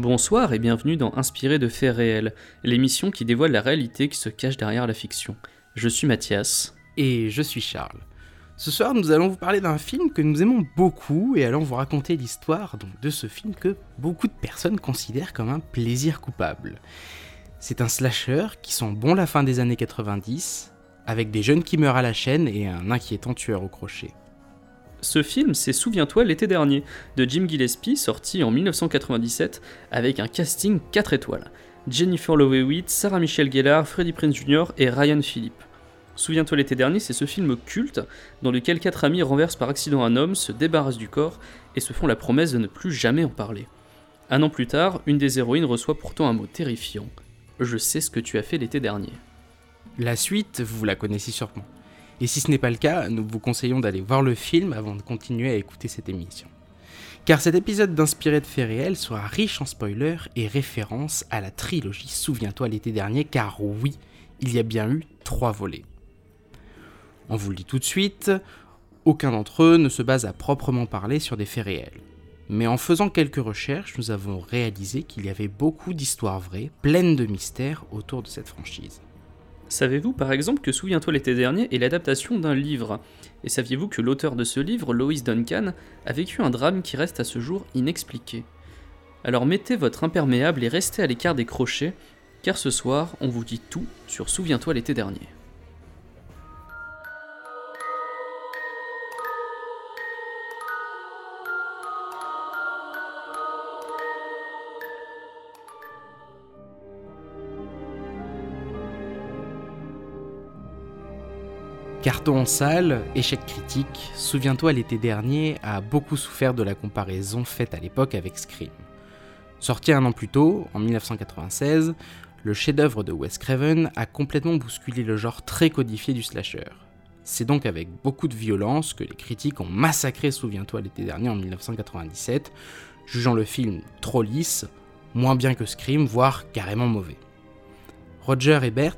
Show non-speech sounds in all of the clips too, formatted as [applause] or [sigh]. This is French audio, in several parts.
Bonsoir et bienvenue dans Inspiré de faits réels, l'émission qui dévoile la réalité qui se cache derrière la fiction. Je suis Mathias. Et je suis Charles. Ce soir, nous allons vous parler d'un film que nous aimons beaucoup et allons vous raconter l'histoire de ce film que beaucoup de personnes considèrent comme un plaisir coupable. C'est un slasher qui sent bon la fin des années 90, avec des jeunes qui meurent à la chaîne et un inquiétant tueur au crochet. Ce film, c'est Souviens-toi l'été dernier, de Jim Gillespie, sorti en 1997, avec un casting 4 étoiles. Jennifer Love Sarah Michelle Gellar, Freddie Prinze Jr. et Ryan Philippe. Souviens-toi l'été dernier, c'est ce film culte dans lequel quatre amis renversent par accident un homme, se débarrassent du corps et se font la promesse de ne plus jamais en parler. Un an plus tard, une des héroïnes reçoit pourtant un mot terrifiant. Je sais ce que tu as fait l'été dernier. La suite, vous la connaissez sûrement. Et si ce n'est pas le cas, nous vous conseillons d'aller voir le film avant de continuer à écouter cette émission. Car cet épisode d'inspiré de faits réels sera riche en spoilers et références à la trilogie Souviens-toi l'été dernier, car oui, il y a bien eu trois volets. On vous le dit tout de suite, aucun d'entre eux ne se base à proprement parler sur des faits réels. Mais en faisant quelques recherches, nous avons réalisé qu'il y avait beaucoup d'histoires vraies, pleines de mystères autour de cette franchise. Savez-vous par exemple que Souviens-toi l'été dernier est l'adaptation d'un livre? Et saviez-vous que l'auteur de ce livre, Lois Duncan, a vécu un drame qui reste à ce jour inexpliqué? Alors mettez votre imperméable et restez à l'écart des crochets, car ce soir, on vous dit tout sur Souviens-toi l'été dernier. Carton en salle, échec critique, souviens-toi l'été dernier a beaucoup souffert de la comparaison faite à l'époque avec Scream. Sorti un an plus tôt, en 1996, le chef-d'œuvre de Wes Craven a complètement bousculé le genre très codifié du slasher. C'est donc avec beaucoup de violence que les critiques ont massacré Souviens-toi l'été dernier en 1997, jugeant le film trop lisse, moins bien que Scream, voire carrément mauvais. Roger Ebert,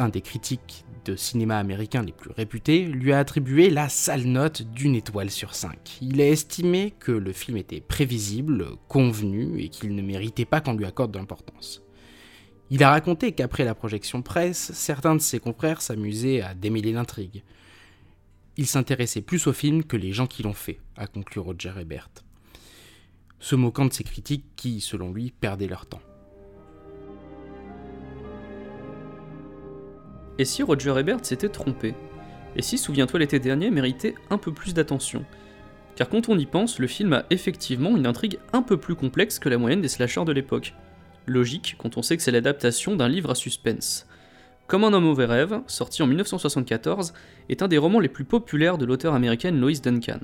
un des critiques de cinéma américain les plus réputés, lui a attribué la sale note d'une étoile sur cinq. Il a estimé que le film était prévisible, convenu et qu'il ne méritait pas qu'on lui accorde d'importance. Il a raconté qu'après la projection presse, certains de ses confrères s'amusaient à démêler l'intrigue. Il s'intéressait plus au film que les gens qui l'ont fait, a conclu Roger Ebert, se moquant de ses critiques qui, selon lui, perdaient leur temps. Et si Roger Ebert s'était trompé? Et si Souviens-toi l'été dernier méritait un peu plus d'attention? Car quand on y pense, le film a effectivement une intrigue un peu plus complexe que la moyenne des slashers de l'époque. Logique quand on sait que c'est l'adaptation d'un livre à suspense. Comme un homme mauvais rêve, sorti en 1974, est un des romans les plus populaires de l'auteur américaine Lois Duncan.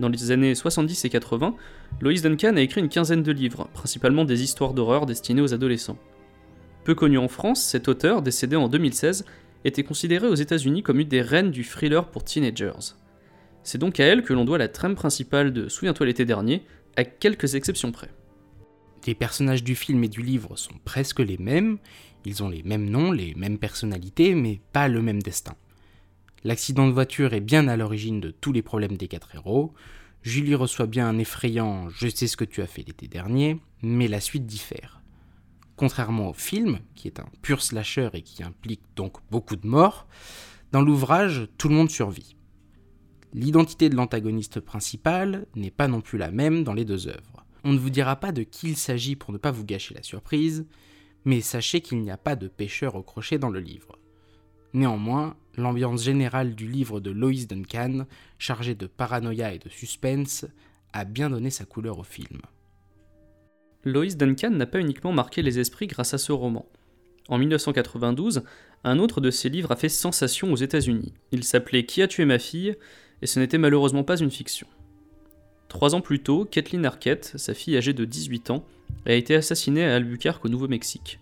Dans les années 70 et 80, Lois Duncan a écrit une quinzaine de livres, principalement des histoires d'horreur destinées aux adolescents. Connu en France, cet auteur, décédé en 2016, était considéré aux États-Unis comme une des reines du thriller pour teenagers. C'est donc à elle que l'on doit la trame principale de Souviens-toi l'été dernier, à quelques exceptions près. Les personnages du film et du livre sont presque les mêmes, ils ont les mêmes noms, les mêmes personnalités, mais pas le même destin. L'accident de voiture est bien à l'origine de tous les problèmes des quatre héros, Julie reçoit bien un effrayant Je sais ce que tu as fait l'été dernier, mais la suite diffère. Contrairement au film, qui est un pur slasher et qui implique donc beaucoup de morts, dans l'ouvrage, tout le monde survit. L'identité de l'antagoniste principal n'est pas non plus la même dans les deux œuvres. On ne vous dira pas de qui il s'agit pour ne pas vous gâcher la surprise, mais sachez qu'il n'y a pas de pêcheur au crochet dans le livre. Néanmoins, l'ambiance générale du livre de Lois Duncan, chargé de paranoïa et de suspense, a bien donné sa couleur au film. Lois Duncan n'a pas uniquement marqué les esprits grâce à ce roman. En 1992, un autre de ses livres a fait sensation aux États-Unis. Il s'appelait Qui a tué ma fille? Et ce n'était malheureusement pas une fiction. Trois ans plus tôt, Kathleen Arquette, sa fille âgée de 18 ans, a été assassinée à Albuquerque au Nouveau-Mexique.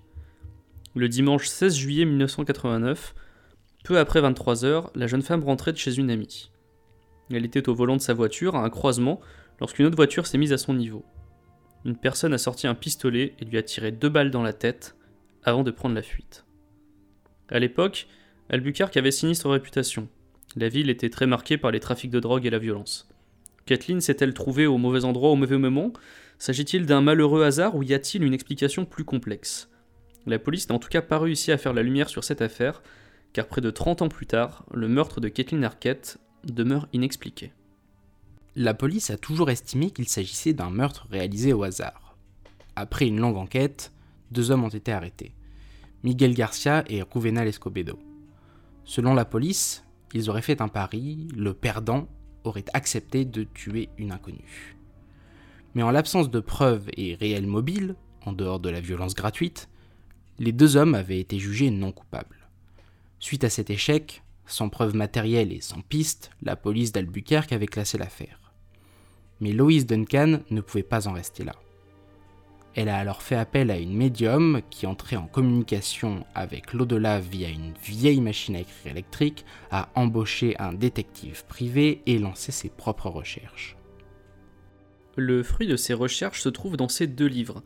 Le dimanche 16 juillet 1989, peu après 23 h la jeune femme rentrait de chez une amie. Elle était au volant de sa voiture à un croisement lorsqu'une autre voiture s'est mise à son niveau une personne a sorti un pistolet et lui a tiré deux balles dans la tête avant de prendre la fuite. À l'époque, Albuquerque avait sinistre réputation. La ville était très marquée par les trafics de drogue et la violence. Kathleen s'est-elle trouvée au mauvais endroit au mauvais moment? S'agit-il d'un malheureux hasard ou y a-t-il une explication plus complexe? La police n'a en tout cas pas réussi à faire la lumière sur cette affaire, car près de 30 ans plus tard, le meurtre de Kathleen Arquette demeure inexpliqué. La police a toujours estimé qu'il s'agissait d'un meurtre réalisé au hasard. Après une longue enquête, deux hommes ont été arrêtés. Miguel Garcia et Juvenal Escobedo. Selon la police, ils auraient fait un pari, le perdant aurait accepté de tuer une inconnue. Mais en l'absence de preuves et réels mobiles, en dehors de la violence gratuite, les deux hommes avaient été jugés non coupables. Suite à cet échec, sans preuves matérielles et sans piste, la police d'Albuquerque avait classé l'affaire. Mais Lois Duncan ne pouvait pas en rester là. Elle a alors fait appel à une médium qui entrait en communication avec l'au-delà via une vieille machine à écrire électrique, a embauché un détective privé et lancé ses propres recherches. Le fruit de ses recherches se trouve dans ces deux livres,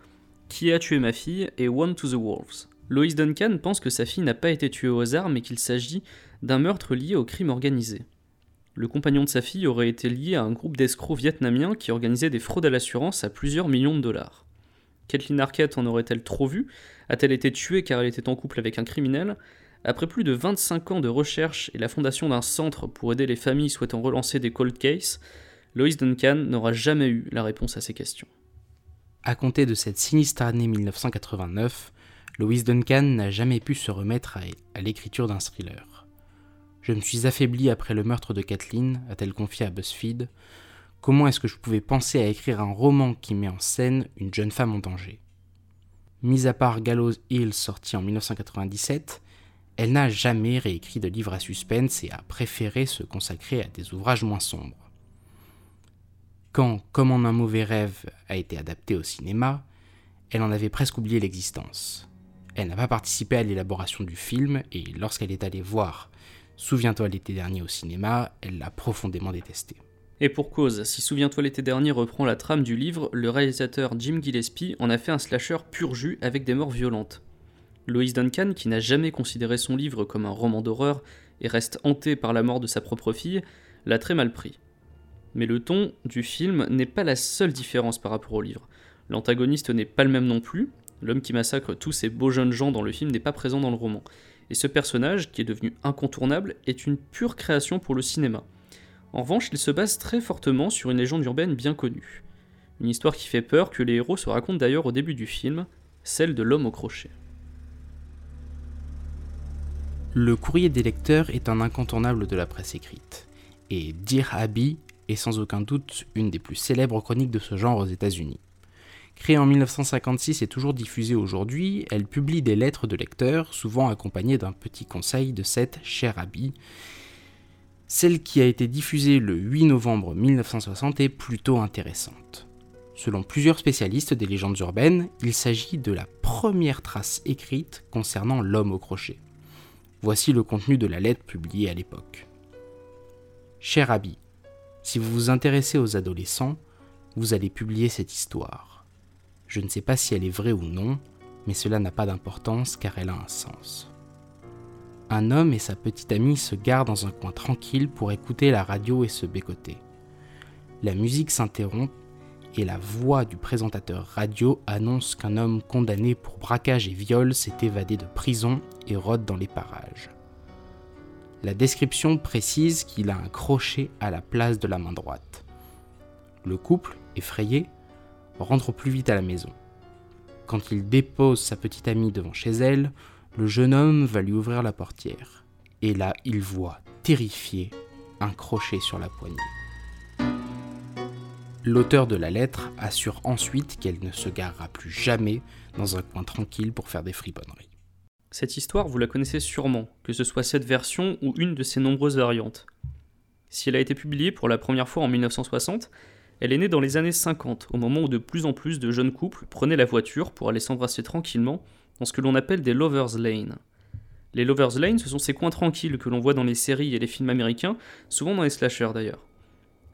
Qui a tué ma fille et One to the Wolves. Lois Duncan pense que sa fille n'a pas été tuée au hasard mais qu'il s'agit d'un meurtre lié au crime organisé. Le compagnon de sa fille aurait été lié à un groupe d'escrocs vietnamiens qui organisaient des fraudes à l'assurance à plusieurs millions de dollars. Kathleen Arquette en aurait-elle trop vu? A-t-elle été tuée car elle était en couple avec un criminel? Après plus de 25 ans de recherche et la fondation d'un centre pour aider les familles souhaitant relancer des cold cases, Lois Duncan n'aura jamais eu la réponse à ces questions. À compter de cette sinistre année 1989, Lois Duncan n'a jamais pu se remettre à, l'écriture d'un thriller. Je me suis affaibli après le meurtre de Kathleen, a-t-elle confié à BuzzFeed, Comment est-ce que je pouvais penser à écrire un roman qui met en scène une jeune femme en danger? Mis à part Gallows Hill sorti en 1997, elle n'a jamais réécrit de livre à suspense et a préféré se consacrer à des ouvrages moins sombres. Quand Comme en un mauvais rêve a été adapté au cinéma, elle en avait presque oublié l'existence. Elle n'a pas participé à l'élaboration du film et lorsqu'elle est allée voir Souviens-toi l'été dernier au cinéma, elle l'a profondément détesté. Et pour cause, si Souviens-toi l'été dernier reprend la trame du livre, le réalisateur Jim Gillespie en a fait un slasher pur jus avec des morts violentes. Lois Duncan, qui n'a jamais considéré son livre comme un roman d'horreur et reste hanté par la mort de sa propre fille, l'a très mal pris. Mais le ton du film n'est pas la seule différence par rapport au livre. L'antagoniste n'est pas le même non plus, l'homme qui massacre tous ces beaux jeunes gens dans le film n'est pas présent dans le roman. Et ce personnage, qui est devenu incontournable, est une pure création pour le cinéma. En revanche, il se base très fortement sur une légende urbaine bien connue. Une histoire qui fait peur que les héros se racontent d'ailleurs au début du film, celle de l'homme au crochet. Le courrier des lecteurs est un incontournable de la presse écrite, et Dear Abby est sans aucun doute une des plus célèbres chroniques de ce genre aux États-Unis. Créée en 1956 et toujours diffusée aujourd'hui, elle publie des lettres de lecteurs, souvent accompagnées d'un petit conseil de cette chère Abby, celle qui a été diffusée le 8 novembre 1960 est plutôt intéressante. Selon plusieurs spécialistes des légendes urbaines, il s'agit de la première trace écrite concernant l'homme au crochet. Voici le contenu de la lettre publiée à l'époque. Cher Abby, si vous vous intéressez aux adolescents, vous allez publier cette histoire. Je ne sais pas si elle est vraie ou non, mais cela n'a pas d'importance car elle a un sens un homme et sa petite amie se garent dans un coin tranquille pour écouter la radio et se bécoter. La musique s'interrompt et la voix du présentateur radio annonce qu'un homme condamné pour braquage et viol s'est évadé de prison et rôde dans les parages. La description précise qu'il a un crochet à la place de la main droite. Le couple, effrayé, rentre plus vite à la maison. Quand il dépose sa petite amie devant chez elle, le jeune homme va lui ouvrir la portière. Et là, il voit, terrifié, un crochet sur la poignée. L'auteur de la lettre assure ensuite qu'elle ne se garera plus jamais dans un coin tranquille pour faire des friponneries. Cette histoire, vous la connaissez sûrement, que ce soit cette version ou une de ses nombreuses variantes. Si elle a été publiée pour la première fois en 1960, elle est née dans les années 50, au moment où de plus en plus de jeunes couples prenaient la voiture pour aller s'embrasser tranquillement dans ce que l'on appelle des Lovers Lane. Les Lovers Lane, ce sont ces coins tranquilles que l'on voit dans les séries et les films américains, souvent dans les slashers d'ailleurs.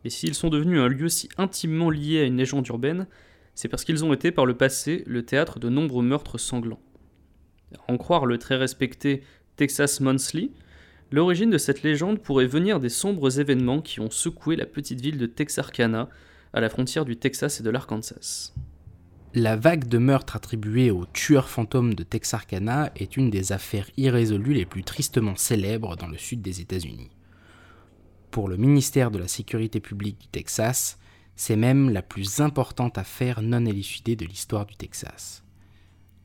Et s'ils sont devenus un lieu si intimement lié à une légende urbaine, c'est parce qu'ils ont été par le passé le théâtre de nombreux meurtres sanglants. En croire le très respecté Texas Monthly, L'origine de cette légende pourrait venir des sombres événements qui ont secoué la petite ville de Texarkana, à la frontière du Texas et de l'Arkansas. La vague de meurtres attribuée au tueur fantôme de Texarkana est une des affaires irrésolues les plus tristement célèbres dans le sud des États-Unis. Pour le ministère de la Sécurité publique du Texas, c'est même la plus importante affaire non élucidée de l'histoire du Texas.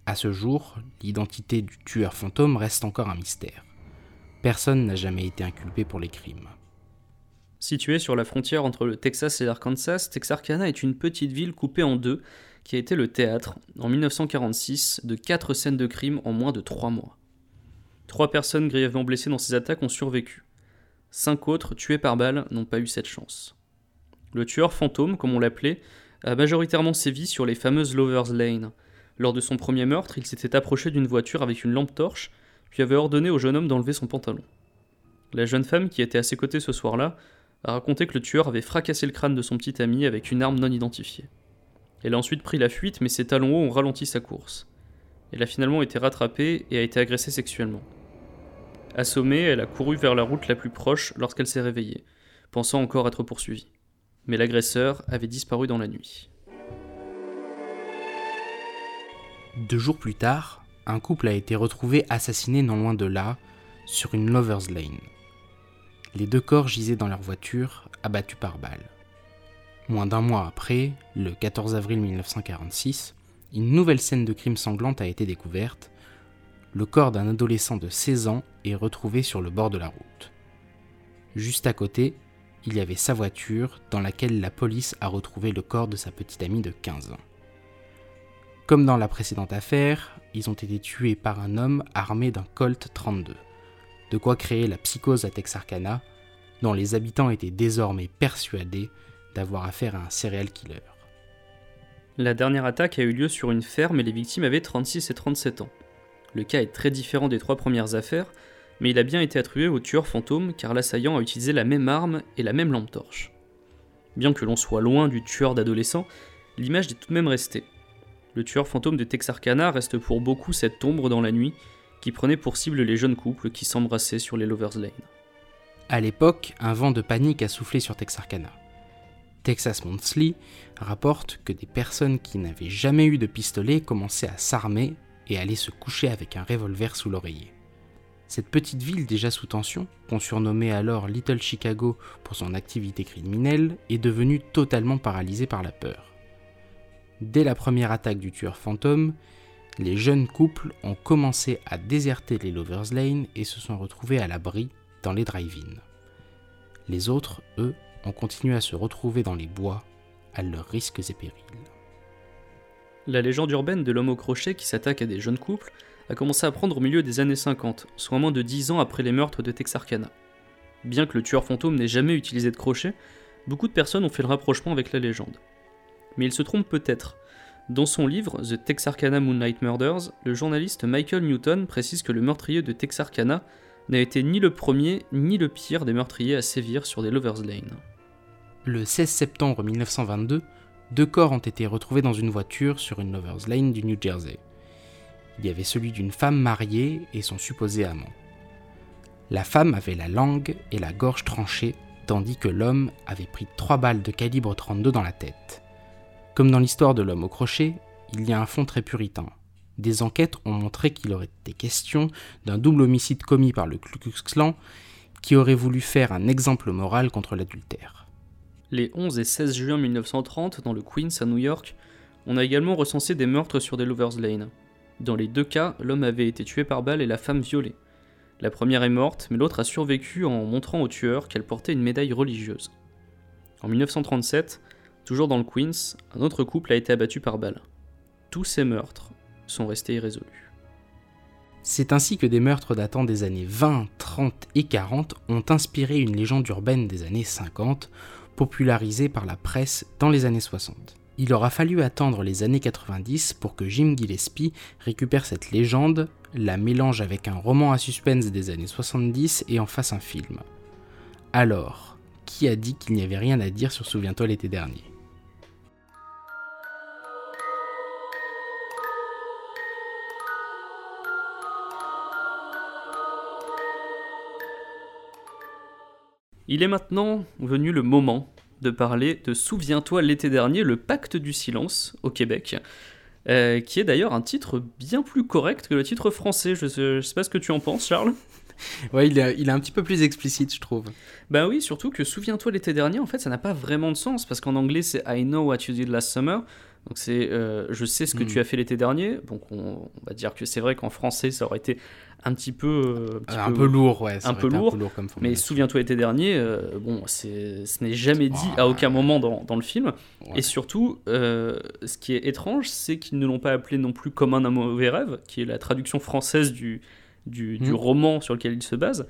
À ce jour, l'identité du tueur fantôme reste encore un mystère. Personne n'a jamais été inculpé pour les crimes. Située sur la frontière entre le Texas et l'Arkansas, Texarkana est une petite ville coupée en deux qui a été le théâtre, en 1946, de quatre scènes de crime en moins de trois mois. Trois personnes grièvement blessées dans ces attaques ont survécu. Cinq autres, tués par balle, n'ont pas eu cette chance. Le tueur fantôme, comme on l'appelait, a majoritairement sévi sur les fameuses Lovers Lane. Lors de son premier meurtre, il s'était approché d'une voiture avec une lampe torche, puis avait ordonné au jeune homme d'enlever son pantalon. La jeune femme qui était à ses côtés ce soir-là a raconté que le tueur avait fracassé le crâne de son petit ami avec une arme non identifiée. Elle a ensuite pris la fuite, mais ses talons hauts ont ralenti sa course. Elle a finalement été rattrapée et a été agressée sexuellement. Assommée, elle a couru vers la route la plus proche lorsqu'elle s'est réveillée, pensant encore être poursuivie. Mais l'agresseur avait disparu dans la nuit. Deux jours plus tard, un couple a été retrouvé assassiné non loin de là, sur une Lover's Lane. Les deux corps gisaient dans leur voiture, abattus par balles. Moins d'un mois après, le 14 avril 1946, une nouvelle scène de crime sanglante a été découverte. Le corps d'un adolescent de 16 ans est retrouvé sur le bord de la route. Juste à côté, il y avait sa voiture dans laquelle la police a retrouvé le corps de sa petite amie de 15 ans. Comme dans la précédente affaire, ils ont été tués par un homme armé d'un Colt 32. De quoi créer la psychose à Texarkana, dont les habitants étaient désormais persuadés d'avoir affaire à un serial killer. La dernière attaque a eu lieu sur une ferme et les victimes avaient 36 et 37 ans. Le cas est très différent des trois premières affaires, mais il a bien été attribué au tueur fantôme car l'assaillant a utilisé la même arme et la même lampe torche. Bien que l'on soit loin du tueur d'adolescents, l'image est tout de même restée. Le tueur fantôme de Texarkana reste pour beaucoup cette ombre dans la nuit qui prenait pour cible les jeunes couples qui s'embrassaient sur les Lovers Lane. À l'époque, un vent de panique a soufflé sur Texarkana. Texas Monthly rapporte que des personnes qui n'avaient jamais eu de pistolet commençaient à s'armer et allaient se coucher avec un revolver sous l'oreiller. Cette petite ville déjà sous tension, qu'on surnommait alors Little Chicago pour son activité criminelle, est devenue totalement paralysée par la peur. Dès la première attaque du tueur fantôme, les jeunes couples ont commencé à déserter les Lovers Lane et se sont retrouvés à l'abri dans les drive-in. Les autres, eux, ont continué à se retrouver dans les bois à leurs risques et périls. La légende urbaine de l'homme au crochet qui s'attaque à des jeunes couples a commencé à prendre au milieu des années 50, soit moins de 10 ans après les meurtres de Texarkana. Bien que le tueur fantôme n'ait jamais utilisé de crochet, beaucoup de personnes ont fait le rapprochement avec la légende. Mais il se trompe peut-être. Dans son livre The Texarkana Moonlight Murders, le journaliste Michael Newton précise que le meurtrier de Texarkana n'a été ni le premier ni le pire des meurtriers à sévir sur des Lovers Lane. Le 16 septembre 1922, deux corps ont été retrouvés dans une voiture sur une Lovers Lane du New Jersey. Il y avait celui d'une femme mariée et son supposé amant. La femme avait la langue et la gorge tranchées, tandis que l'homme avait pris trois balles de calibre 32 dans la tête. Comme dans l'histoire de l'homme au crochet, il y a un fond très puritain. Des enquêtes ont montré qu'il aurait été question d'un double homicide commis par le Ku Klux Klan qui aurait voulu faire un exemple moral contre l'adultère. Les 11 et 16 juin 1930, dans le Queens à New York, on a également recensé des meurtres sur des Lovers Lane. Dans les deux cas, l'homme avait été tué par balle et la femme violée. La première est morte, mais l'autre a survécu en montrant au tueur qu'elle portait une médaille religieuse. En 1937, toujours dans le Queens, un autre couple a été abattu par balle. Tous ces meurtres sont restés irrésolus. C'est ainsi que des meurtres datant des années 20, 30 et 40 ont inspiré une légende urbaine des années 50, popularisée par la presse dans les années 60. Il aura fallu attendre les années 90 pour que Jim Gillespie récupère cette légende, la mélange avec un roman à suspense des années 70 et en fasse un film. Alors, qui a dit qu'il n'y avait rien à dire sur Souviens-toi l'été dernier? Il est maintenant venu le moment de parler de Souviens-toi l'été dernier, le pacte du silence au Québec, euh, qui est d'ailleurs un titre bien plus correct que le titre français. Je sais, sais pas ce que tu en penses, Charles. Ouais, il est, il est un petit peu plus explicite, je trouve. Ben oui, surtout que Souviens-toi l'été dernier, en fait, ça n'a pas vraiment de sens, parce qu'en anglais, c'est I know what you did last summer. Donc c'est euh, je sais ce que Mm. tu as fait l'été dernier. Donc on, on va dire que c'est vrai qu'en français, ça aurait été un petit peu, euh, petit un peu lourd, ouais. un peu lourd, comme Mais souviens-toi l'été dernier, euh, bon, c'est, ce n'est jamais dit à aucun moment dans, dans le film. Ouais. Et surtout, euh, ce qui est étrange, c'est qu'ils ne l'ont pas appelé non plus comme un mauvais rêve, qui est la traduction française du, du, du Mm. roman sur lequel il se base.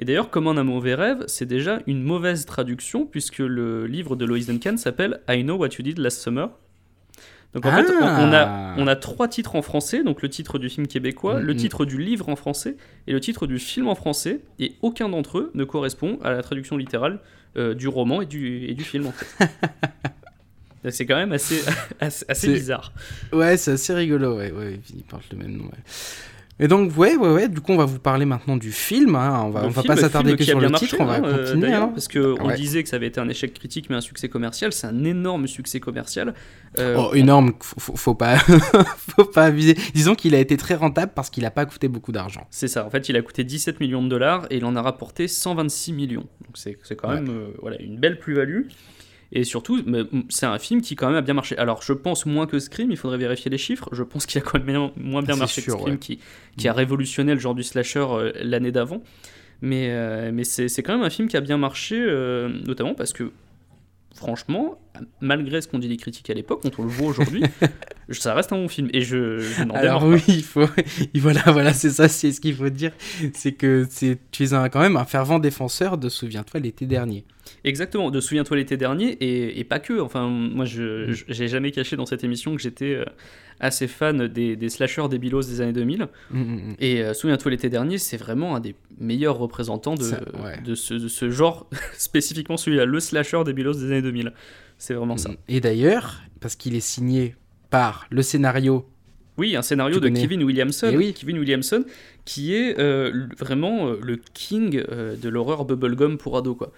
Et d'ailleurs, comme un mauvais rêve, c'est déjà une mauvaise traduction, puisque le livre de Lois Duncan s'appelle I Know What You Did Last Summer. Donc en fait, on, on a, Ah. on a trois titres en français, donc le titre du film québécois, Mm, le titre du livre en français et le titre du film en français, et aucun d'entre eux ne correspond à la traduction littérale euh, du roman et du, et du film en fait. Donc [laughs] c'est quand même assez, [laughs] assez, bizarre. Ouais, c'est assez rigolo, ouais, ouais, ils portent le même nom, ouais. Et donc, ouais, ouais, ouais, du coup, on va vous parler maintenant du film, hein, on va, on va pas s'attarder que sur le marché, titre, on va hein, euh, continuer, hein. parce qu'on Ouais. disait que ça avait été un échec critique mais un succès commercial, c'est un énorme succès commercial. Euh, Oh, énorme, faut, pas, [laughs] faut pas abuser. Disons qu'il a été très rentable parce qu'il a pas coûté beaucoup d'argent. C'est ça, en fait il a coûté 17 millions de dollars et il en a rapporté 126 millions. Donc c'est quand Ouais. même euh, voilà, une belle plus-value. Et surtout, mm, c'est un film qui quand même a bien marché. Alors je pense moins que Scream, il faudrait vérifier les chiffres. Je pense qu'il a quand même moins bien C'est marché sûr, que Scream ouais. qui, qui a révolutionné le genre du slasher euh, l'année d'avant. Mais, euh, mais c'est quand même un film qui a bien marché, euh, notamment parce que franchement, malgré ce qu'ont dit les critiques à l'époque, quand on le voit aujourd'hui, [laughs] ça reste un bon film. Et je, je Alors pas. oui, il faut, [laughs] il- voilà, voilà, c'est ça, c'est ce qu'il faut dire, c'est que tu es un, quand même un fervent défenseur de Souviens-toi l'été dernier. Exactement, de Souviens-toi l'été dernier, et, et pas que. Enfin, moi, je Mm. je- j'ai jamais caché dans cette émission que j'étais euh, assez fan des, des slashers des bilos des années 2000. Mm, mm, mm. Et euh, Souviens-toi l'été dernier, c'est vraiment un des meilleurs représentants de, Ça, ouais. de, ce, de ce genre, [laughs] spécifiquement celui-là, le slasher des bilos des années 2000. C'est vraiment ça. Et d'ailleurs, parce qu'il est signé par le scénario, Oui, un scénario Tu de connais. Kevin Williamson, Eh oui. Kevin Williamson, qui est euh, vraiment euh, le king euh, de l'horreur bubblegum pour ado quoi.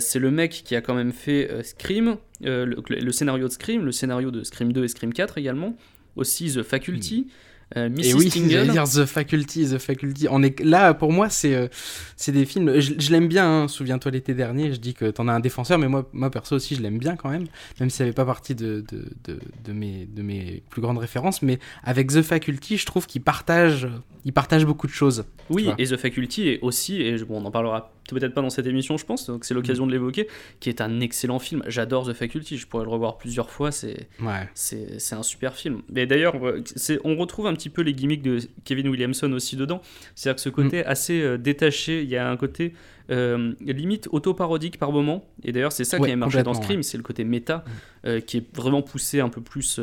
C'est le mec qui a quand même fait Scream, le, le scénario de Scream, le scénario de Scream 2 et Scream 4 également, aussi The Faculty, euh, Mrs. et oui, Tingle. dire The Faculty, The Faculty. On est là pour moi, c'est euh, c'est des films. Je, je l'aime bien. hein, Souviens-toi l'été dernier. Je dis que t'en as un défenseur, mais moi, moi perso aussi, je l'aime bien quand même, même si ça fait pas partie de, de, de, de mes de mes plus grandes références. Mais avec The Faculty, je trouve qu'il partage, il partage beaucoup de choses. Oui, et The Faculty est aussi, et bon, on en parlera peut-être pas dans cette émission, je pense, donc c'est l'occasion Mm. de l'évoquer, qui est un excellent film. J'adore The Faculty, je pourrais le revoir plusieurs fois, c'est Ouais. c'est c'est un super film. Mais d'ailleurs, euh, on retrouve un petit peu les gimmicks de Kevin Williamson aussi dedans. C'est-à-dire que ce côté Mm. assez euh, détaché, il y a un côté euh, limite auto-parodique par moment. Et d'ailleurs, c'est ça Ouais, qui a marché dans Scream, c'est le côté méta euh, qui est vraiment poussé un peu plus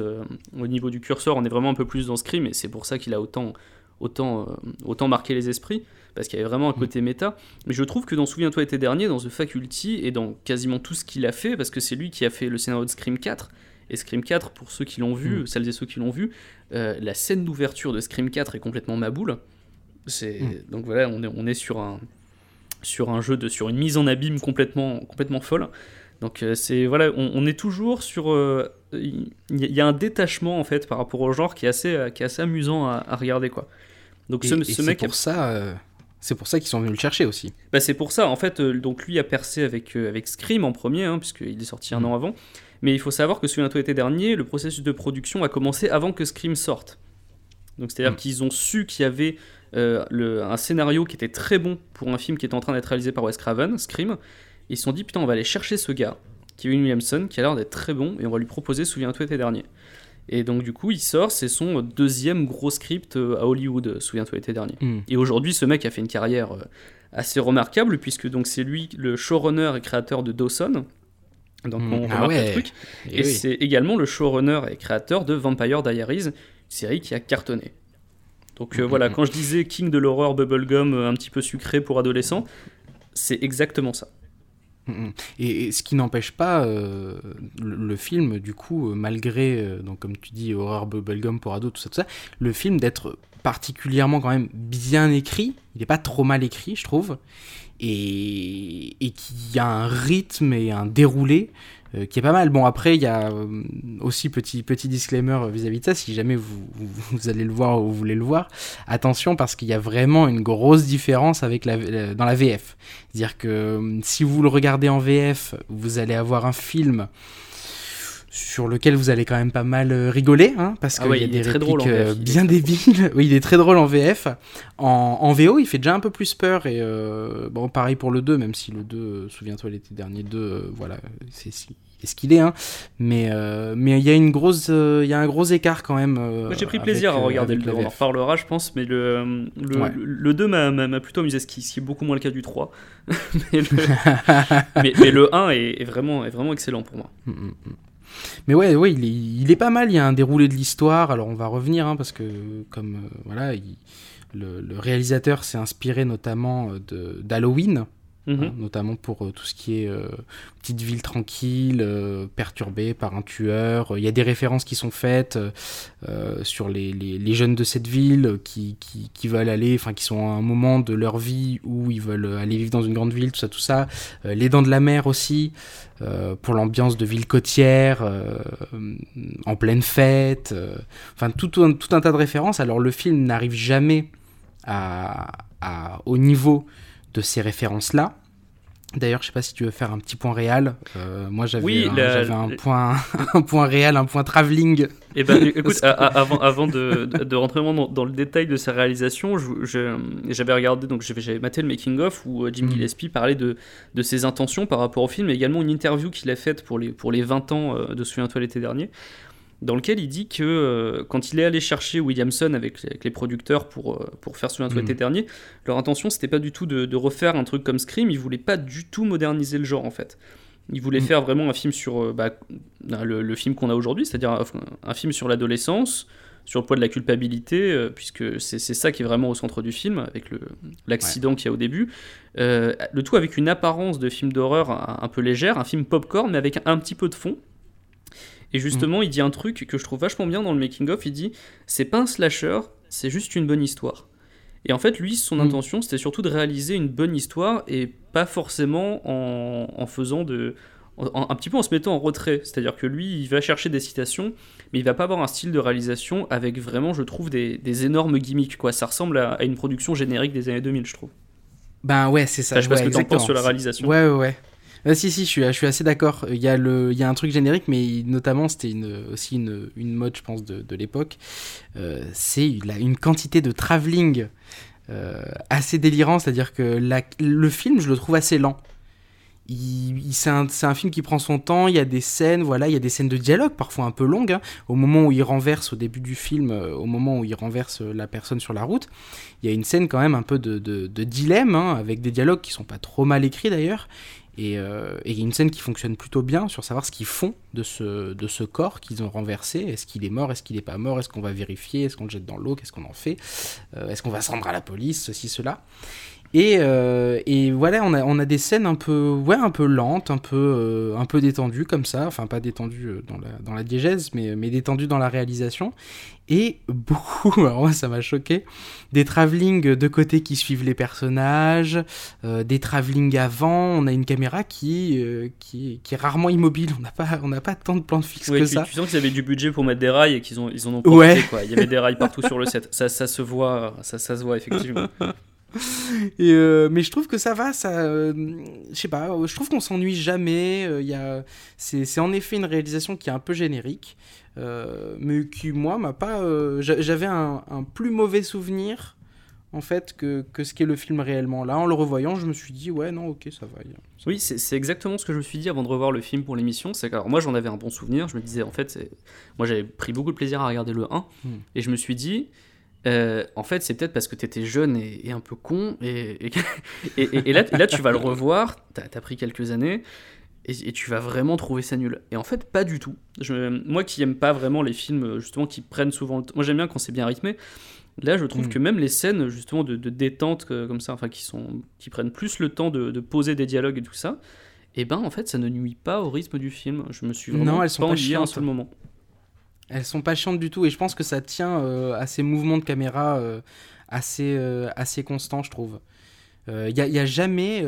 au niveau du curseur. On est vraiment un peu plus dans Scream et c'est pour ça qu'il a autant, autant, autant marqué les esprits. Parce qu'il y avait vraiment un côté méta. Mais je trouve que dans Souviens-toi été dernier, dans The Faculty et dans quasiment tout ce qu'il a fait, parce que c'est lui qui a fait le scénario de Scream 4, et Scream 4, pour ceux qui l'ont vu, Mm. celles et ceux qui l'ont vu, euh, la scène d'ouverture de Scream 4 est complètement maboule. C'est Mm. donc voilà, on est, on est sur un sur un jeu de sur une mise en abîme complètement complètement folle. Donc euh, c'est voilà, on, on est toujours sur euh, il y, y a un détachement en fait par rapport au genre qui est assez qui est assez amusant à, à regarder quoi. Donc Et, ce, et ce mec pour ça, euh, c'est pour ça qu'ils sont venus le chercher aussi. bah, c'est pour ça, en fait, euh, donc lui a percé avec, euh, avec Scream en premier, hein, puisqu'il est sorti un Mm. an avant. Mais il faut savoir que Souviens-toi été dernier, le processus de production a commencé avant que Scream sorte. Donc c'est-à-dire Mm. qu'ils ont su qu'il y avait euh, le- un scénario qui était très bon pour un film qui était en train d'être réalisé par Wes Craven, Scream. Ils se sont dit, putain, on va aller chercher ce gars, Kevin Williamson, qui a l'air d'être très bon, et on va lui proposer Souviens-toi été dernier. Et donc du coup, il sort, c'est son deuxième gros script euh, à Hollywood, euh, Souviens-toi été dernier. Mm. Et aujourd'hui, ce mec a fait une carrière euh, assez remarquable, puisque donc c'est lui le showrunner et créateur de Dawson. Donc Mm. on Ah remarque ouais. le truc. Et Et oui. c'est également le showrunner et créateur de Vampire Diaries, une série qui a cartonné. Donc euh, voilà, quand je disais King de l'horreur bubblegum un petit peu sucré pour adolescents, c'est exactement ça. Mm, mm. Et, ce qui n'empêche pas euh, le, le film, du coup, euh, malgré, euh, donc comme tu dis, horreur bubblegum pour ados, tout ça, tout ça, le film d'être particulièrement quand même bien écrit. Il n'est pas trop mal écrit, je trouve. Et, et qui a un rythme et un déroulé euh, qui est pas mal. Bon, après, il y a euh, aussi petit, petit disclaimer vis-à-vis de ça, si jamais vous, vous, allez le voir ou vous voulez le voir, attention parce qu'il y a vraiment une grosse différence avec la, dans la VF. C'est-à-dire que euh, si vous le regardez en VF, vous allez avoir un film sur lequel vous allez quand même pas mal rigoler, hein, parce ah qu'il y a des répliques bien débiles. [laughs] oui, il est très drôle en VF. En, en VO, il fait déjà un peu plus peur, et bon, pareil pour le 2, même si le 2, souviens-toi, l'été dernier 2, voilà, c'est ce qu'il est, hein. mais euh, mais il y a une grosse, euh, il y a un gros écart quand même. Euh, j'ai pris plaisir à regarder le 2, on en reparlera, je pense, mais le le, le 2 m'a plutôt amusé, ce qui, ce qui, est beaucoup moins le cas du 3. [laughs] mais, le, mais, le 1 est, vraiment est vraiment excellent pour moi. [laughs] Mm, mm, mm. Mais ouais, il est, pas mal. Il y a un déroulé de l'histoire. Alors on va revenir, hein, parce que comme voilà, le, le, réalisateur s'est inspiré notamment d'Halloween. Mhm. Hein, notamment pour euh, tout ce qui est euh, petite ville tranquille, euh, perturbée par un tueur. Il y a des références qui sont faites sur les, les, jeunes de cette ville qui, qui, qui, veulent aller, enfin qui sont à un moment de leur vie où ils veulent aller vivre dans une grande ville, tout ça, tout ça. les dents de la mer aussi, pour l'ambiance de ville côtière, en pleine fête. Enfin tout, tout, un, tout, un, tas de références. Alors le film n'arrive jamais à, à, au niveau de ces références-là. D'ailleurs, je sais pas si tu veux faire un petit point réel. Euh, moi, j'avais un, point, [laughs] un point réel, un point travelling. Eh ben, [laughs] écoute, avant, avant de, de, rentrer dans, dans, le détail de sa réalisation, j'avais regardé, donc j'avais maté le making of où euh, Jim mm. Gillespie parlait de, de ses intentions par rapport au film, et également une interview qu'il a faite pour les, pour les 20 ans euh, de Souviens-toi l'été dernier, dans lequel il dit que euh, quand il est allé chercher Williamson avec, les producteurs pour, euh, pour faire Souviens-toi l'été dernier, leur intention c'était pas du tout de, refaire un truc comme Scream, ils voulaient pas du tout moderniser le genre en fait. Ils voulaient mm. faire vraiment un film sur euh, bah, le, film qu'on a aujourd'hui, c'est-à-dire un, film sur l'adolescence, sur le poids de la culpabilité, puisque c'est ça qui est vraiment au centre du film, avec l'accident qu'il y a au début. le tout avec une apparence de film d'horreur un, un, peu légère, un film popcorn, mais avec un petit peu de fond. Et justement, mm. il dit un truc que je trouve vachement bien dans le making-of. Il dit c'est pas un slasher, c'est juste une bonne histoire. Et en fait, lui, son mm. intention, c'était surtout de réaliser une bonne histoire et pas forcément en, faisant de. un petit peu en se mettant en retrait. C'est-à-dire que lui, il va chercher des citations, mais il va pas avoir un style de réalisation avec vraiment, je trouve, des, énormes gimmicks. Quoi. Ça ressemble à, une production générique des années 2000, je trouve. Ben ouais, c'est ça. je sais pas ce que tu penses sur la réalisation. Ouais, ouais, ouais. Euh, si, si, je suis, assez d'accord. Il y, a le, il y a un truc générique, mais notamment, c'était une, aussi une, une mode, je pense, de, de l'époque. Euh, c'est une quantité de travelling euh, assez délirant, c'est-à-dire que la, le film, je le trouve assez lent. Il, c'est, un, un, film qui prend son temps, il y a des scènes, voilà, il y a des scènes de dialogue, parfois un peu longues, hein. au moment où il renverse, au début du film, euh, au moment où il renverse la personne sur la route, il y a une scène quand même un peu de, de, dilemme, hein, avec des dialogues qui sont pas trop mal écrits d'ailleurs, euh, et il y a une scène qui fonctionne plutôt bien sur savoir ce qu'ils font de ce, de ce corps qu'ils ont renversé. Est-ce qu'il est mort Est-ce qu'il n'est pas mort Est-ce qu'on va vérifier Est-ce qu'on le jette dans l'eau Qu'est-ce qu'on en fait euh, Est-ce qu'on va se rendre à la police Ceci, cela. Et, euh, et, voilà, on a, on a, des scènes un peu, ouais, un peu lentes, un peu, euh, un peu détendues comme ça. Enfin, pas détendues euh, dans la, dans la diégèse, mais, mais détendues dans la réalisation. Et beaucoup, alors [laughs] moi ça m'a choqué, des travelling de côté qui suivent les personnages, des travelling avant. On a une caméra qui, qui, qui, est rarement immobile. On n'a pas, on pas tant de plans de fixe que ça. Tu sens qu'ils avaient du budget pour mettre des rails et qu'ils ont, ils en ont profité, quoi. Il y avait des rails partout sur le set. Ça, ça se voit, ça, ça se voit effectivement. [laughs] Et euh, mais je trouve que ça va, ça, euh, je sais pas, je trouve qu'on s'ennuie jamais. Il y a, c'est, en effet une réalisation qui est un peu générique, euh, mais qui moi m'a pas, j'avais un, plus mauvais souvenir en fait que, que ce qu'est le film réellement. Là, en le revoyant, je me suis dit ouais non ok ça va. Oui, c'est exactement ce que je me suis dit avant de revoir le film pour l'émission. C'est alors moi j'en avais un bon souvenir. Je me disais en fait, moi j'avais pris beaucoup de plaisir à regarder le 1 hmm. et je me suis dit euh, en fait, c'est peut-être parce que tu étais jeune et, un peu con, et, et, [laughs] là, là, tu vas le revoir, tu as, pris quelques années, et, tu vas vraiment trouver ça nul. Et en fait, pas du tout. Je, moi qui aime pas vraiment les films, justement, qui prennent souvent le temps, moi j'aime bien quand c'est bien rythmé, là je trouve mm. que même les scènes, justement, de, détente comme ça, enfin, qui, sont, qui prennent plus le temps de, poser des dialogues et tout ça, et eh ben en fait, ça ne nuit pas au rythme du film. Je me suis vraiment non, elles sont pas, pas un seul moment. Elles sont pas chiantes du tout et je pense que ça tient à ces mouvements de caméra assez, assez constants, je trouve. Il n'y a, y a, jamais.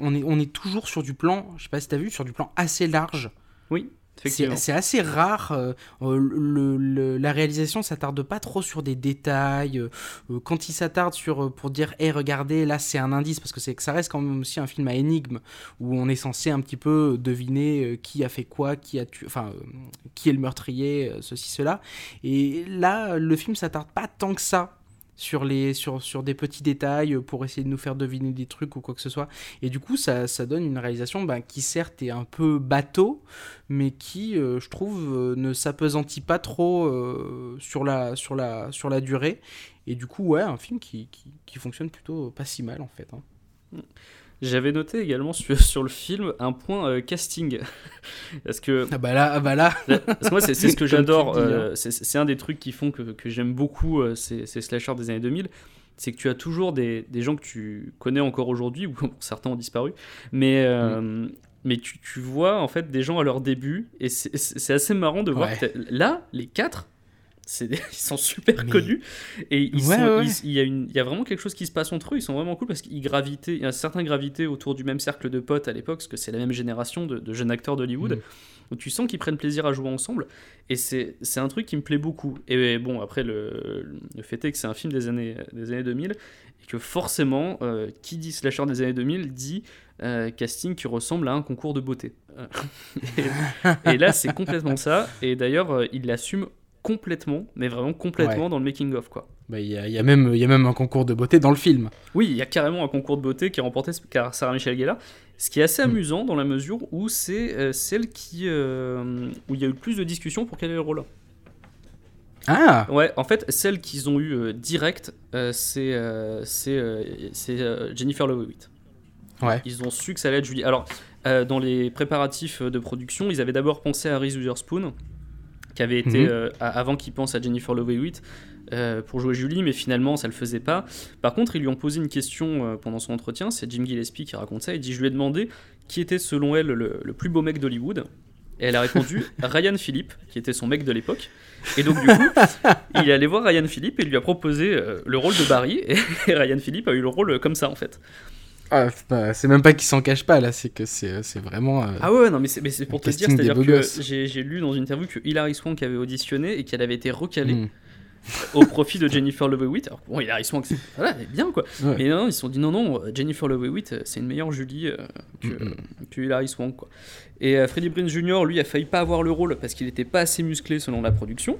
on, est, toujours sur du plan, je sais pas si tu vu, sur du plan assez large. Oui. C'est assez rare. Euh, le, la réalisation s'attarde pas trop sur des détails. Euh, quand il s'attarde sur euh, pour dire, hé, regardez, là c'est un indice parce que c'est que ça reste quand même aussi un film à énigme où on est censé un petit peu deviner qui a fait quoi, qui a tué, enfin qui est le meurtrier, ceci cela. Et là, le film s'attarde pas tant que ça sur, les, sur, sur des petits détails pour essayer de nous faire deviner des trucs ou quoi que ce soit. Et du coup, ça, ça donne une réalisation ben, qui certes est un peu bateau, mais qui, euh, je trouve, euh, ne s'apesantit pas trop euh, sur, la, sur, la, sur la durée. Et du coup, ouais, un film qui, qui, fonctionne plutôt pas si mal en fait. Hein. J'avais noté également sur, [laughs] sur, le film un point euh, casting. [laughs] parce que. Ah bah là, ah bah là. parce que moi, c'est ce que [laughs] j'adore. Euh, c'est un des trucs qui font que, que j'aime beaucoup euh, ces, ces, slashers des années 2000. C'est que tu as toujours des, des, gens que tu connais encore aujourd'hui, ou certains ont disparu. Mais. Mm. Mais tu, tu, vois en fait des gens à leur début et c'est assez marrant de voir que là les quatre [laughs] ils sont super connus et il, y a une, il y a vraiment quelque chose qui se passe entre eux. Ils sont vraiment cool parce qu'ils gravitent, il y a certains gravités autour du même cercle de potes à l'époque, parce que c'est la même génération de, jeunes acteurs d'Hollywood. Mm. Donc tu sens qu'ils prennent plaisir à jouer ensemble et c'est un truc qui me plaît beaucoup. Et bon, après, le, le fait est que c'est un film des années, des années 2000 et que forcément, euh, qui dit slasher des années 2000 dit euh, casting qui ressemble à un concours de beauté. [laughs] et, et, là, c'est complètement ça. Et d'ailleurs, euh, il l'assume complètement, mais vraiment complètement dans le making-of. quoi. Bah, il y, a, y, a même, y a même un concours de beauté dans le film. Oui, il y a carrément un concours de beauté qui est remporté par Sarah Michelle Gellar. Ce qui est assez hmm. amusant dans la mesure où c'est euh, celle qui, euh, où il y a eu le plus de discussions pour quel est le rôle. Ah Ouais, en fait, celle qu'ils ont eu euh, direct, c'est c'est Jennifer Love Hewitt. Ouais. Ils ont su que ça allait être Julie. Alors, dans les préparatifs de production, ils avaient d'abord pensé à Reese Witherspoon, qui avait été mhm. euh, avant qu'il pense à Jennifer Love Hewitt euh, pour jouer Julie, mais finalement ça le faisait pas. Par contre, ils lui ont posé une question euh, pendant son entretien, c'est Jim Gillespie qui raconte ça. Il dit Je lui ai demandé qui était selon elle le, plus beau mec d'Hollywood. Et elle a répondu [laughs] Ryan Philippe, qui était son mec de l'époque. Et donc, du coup, il est allé voir Ryan Philippe et lui a proposé le rôle de Barry. Et [laughs] Ryan Philippe a eu le rôle comme ça, en fait. Ah, c'est même pas qu'il s'en cache pas là, c'est que c'est vraiment. Euh, ah ouais, non, mais c'est pour te dire, c'est-à-dire que j'ai lu dans une interview que Hilary Swank avait auditionné et qu'elle avait été recalée. Hmm. au profit de Jennifer Love Hewitt. Alors bon, Hilary Swank, c'est voilà, bien quoi. Mais non, ils se sont dit non, non, Jennifer Love Hewitt, c'est une meilleure Julie euh, que, mm -hmm. que, Hilary Swank quoi. Et euh, Freddie Prinze Jr. lui a failli pas avoir le rôle parce qu'il était pas assez musclé selon la production.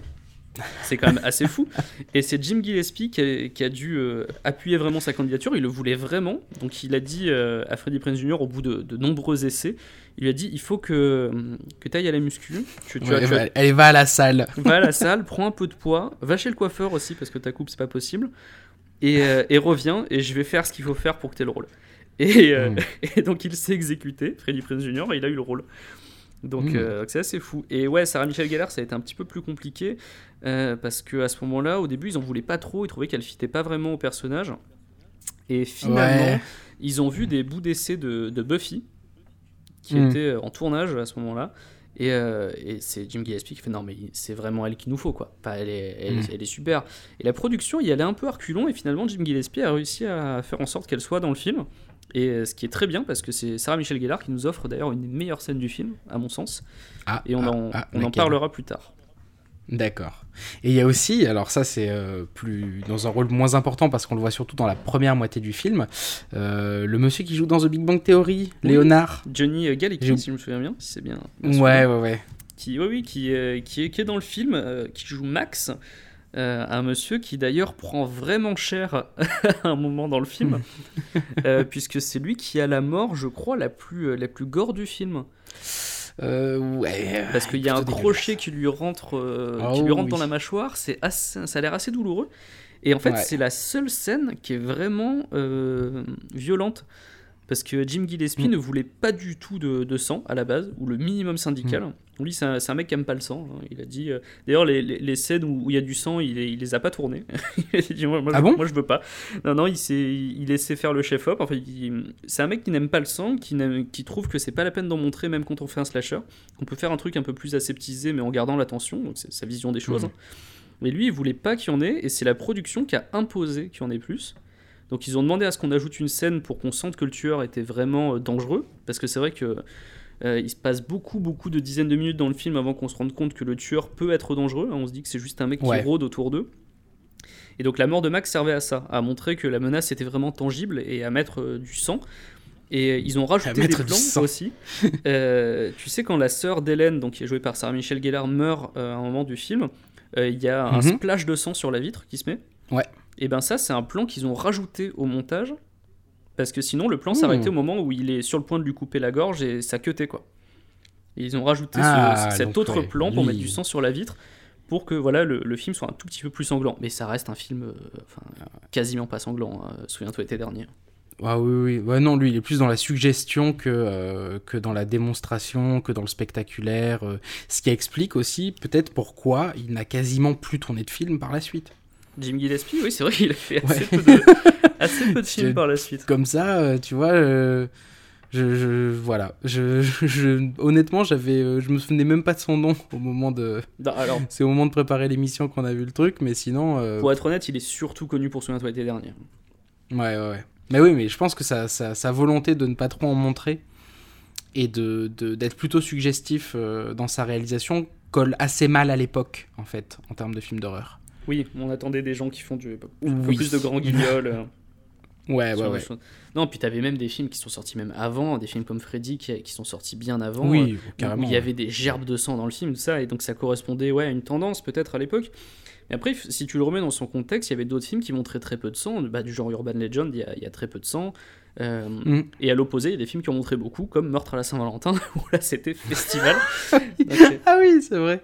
[laughs] C'est quand même assez fou. Et c'est Jim Gillespie qui a, dû euh, appuyer vraiment sa candidature. Il le voulait vraiment. Donc il a dit euh, à Freddie Prinze Jr. au bout de, nombreux essais, il lui a dit il faut que, que tu ailles à la muscu. Tu, tu, elle va à la salle. Va à la [laughs] salle, prends un peu de poids, va chez le coiffeur aussi parce que ta coupe c'est pas possible. Et, euh, et reviens et je vais faire ce qu'il faut faire pour que tu aies le rôle. Et, hmm. [laughs] et donc il s'est exécuté, Freddie Prinze Jr. et il a eu le rôle. Donc hmm. euh, c'est assez fou. Et ouais, Sarah Michelle Gellar, ça a été un petit peu plus compliqué euh, parce que à ce moment-là, au début, ils en voulaient pas trop, ils trouvaient qu'elle fitait pas vraiment au personnage. Et finalement, ils ont vu des bouts d'essai de, Buffy qui hmm. était en tournage à ce moment-là. Et, euh, et c'est Jim Gillespie qui fait non mais c'est vraiment elle qu'il nous faut quoi. Enfin, elle, est, elle, hmm. elle, est super. Et la production y allait un peu reculons et finalement Jim Gillespie a réussi à faire en sorte qu'elle soit dans le film. Et euh, ce qui est très bien parce que c'est Sarah Michelle Gellar qui nous offre d'ailleurs une des meilleures scènes du film, à mon sens. Ah, et on, ah, en, ah, on en, parlera plus tard. D'accord. Et il y a aussi, alors ça c'est euh, plus dans un rôle moins important parce qu'on le voit surtout dans la première moitié du film, euh, le monsieur qui joue dans The Big Bang Theory, Léonard. Johnny Galecki, si je me souviens bien, si c'est bien. ouais, ouais, ouais. Qui, oui, oui, qui, qui, est, qui est dans le film, qui joue Max. Euh, un monsieur qui d'ailleurs prend vraiment cher [laughs] à un moment dans le film, [laughs] euh, puisque c'est lui qui a la mort, je crois, la plus, euh, la plus gore du film. Ouais. Parce qu'il y a un crochet qui lui rentre, qui lui rentre dans la mâchoire. C'est ça a l'air assez douloureux. Et en fait, c'est la seule scène qui est vraiment violente. Parce que Jim Gillespie Mm. ne voulait pas du tout de, de sang à la base, ou le minimum syndical. Mm. Lui, c'est un, mec qui aime pas le sang. hein. Il a dit. euh, D'ailleurs, les, les- les scènes où il y a du sang, il, il les a pas tournées. [laughs] il a dit moi, moi, Ah je, bon? moi, je veux pas. Non, non, il, il laissait faire le chef-op. Enfin, c'est un mec qui n'aime pas le sang, qui, trouve que c'est pas la peine d'en montrer, même quand on fait un slasher. On peut faire un truc un peu plus aseptisé, mais en gardant l'attention. Donc, c'est sa vision des choses. Mhm. hein. Mais lui, il voulait pas qu'il y en ait, et c'est la production qui a imposé qu'il y en ait plus. Donc ils ont demandé à ce qu'on ajoute une scène pour qu'on sente que le tueur était vraiment euh, dangereux, parce que c'est vrai que euh, il se passe beaucoup beaucoup de dizaines de minutes dans le film avant qu'on se rende compte que le tueur peut être dangereux. On se dit que c'est juste un mec Ouais. qui rôde autour d'eux. Et donc la mort de Max servait à ça, à montrer que la menace était vraiment tangible et à mettre euh, du sang. Et ils ont rajouté des plans aussi. [laughs] Euh, tu sais quand la sœur d'Hélène, donc qui est jouée par Sarah Michelle Gellar, meurt à un moment du film, il y a un Mhm. splash de sang sur la vitre qui se met. Ouais. Et ben ça c'est un plan qu'ils ont rajouté au montage parce que sinon le plan Ouh. s'arrêtait au moment où il est sur le point de lui couper la gorge et ça queutait quoi. Et ils ont rajouté ce- Ah, cet autre ouais, plan pour lui- mettre du sang sur la vitre pour que voilà le, le film soit un tout petit peu plus sanglant. Mais ça reste un film euh, enfin, quasiment pas sanglant. hein. Souviens-toi l'été dernier. Ah oui, oui. Ouais, non, lui, il est plus dans la suggestion que, euh, que dans la démonstration, que dans le spectaculaire. euh, ce qui explique aussi peut-être pourquoi il n'a quasiment plus tourné de film par la suite. Jim Gillespie, oui c'est vrai qu'il a fait Ouais. assez peu de, assez peu de [laughs] films Je- par la suite. Comme ça, euh, tu vois, euh, je, je- voilà. Je, je- honnêtement, j'avais, euh, je me souvenais même pas de son nom au moment de. Non, alors [laughs] C'est au moment de préparer l'émission qu'on a vu le truc, mais sinon. euh, pour être honnête, il est surtout connu pour Souviens-toi l'été dernier. Ouais, ouais, ouais. Mais oui, mais je pense que sa, sa, sa volonté de ne pas trop en montrer et de, de- d'être plutôt suggestif dans sa réalisation colle assez mal à l'époque, en fait, en termes de films d'horreur. Oui, on attendait des gens qui font du, Oui. plus de grands guignols. euh, [laughs] Ouais, ouais, ouais. Non, puis t'avais même des films qui sont sortis même avant, des films comme Freddy qui, qui sont sortis bien avant. Oui, euh, où carrément. il y avait des gerbes de sang dans le film, tout ça, et donc ça correspondait ouais, à une tendance peut-être à l'époque. Mais après, si tu le remets dans son contexte, il y avait d'autres films qui montraient très peu de sang, bah, du genre Urban Legend, il y a, il y a très peu de sang. Euh, Mm. Et à l'opposé, il y a des films qui ont montré beaucoup, comme Meurtre à la Saint-Valentin, [laughs] où là c'était festival. [laughs] Donc, Ah oui, c'est vrai.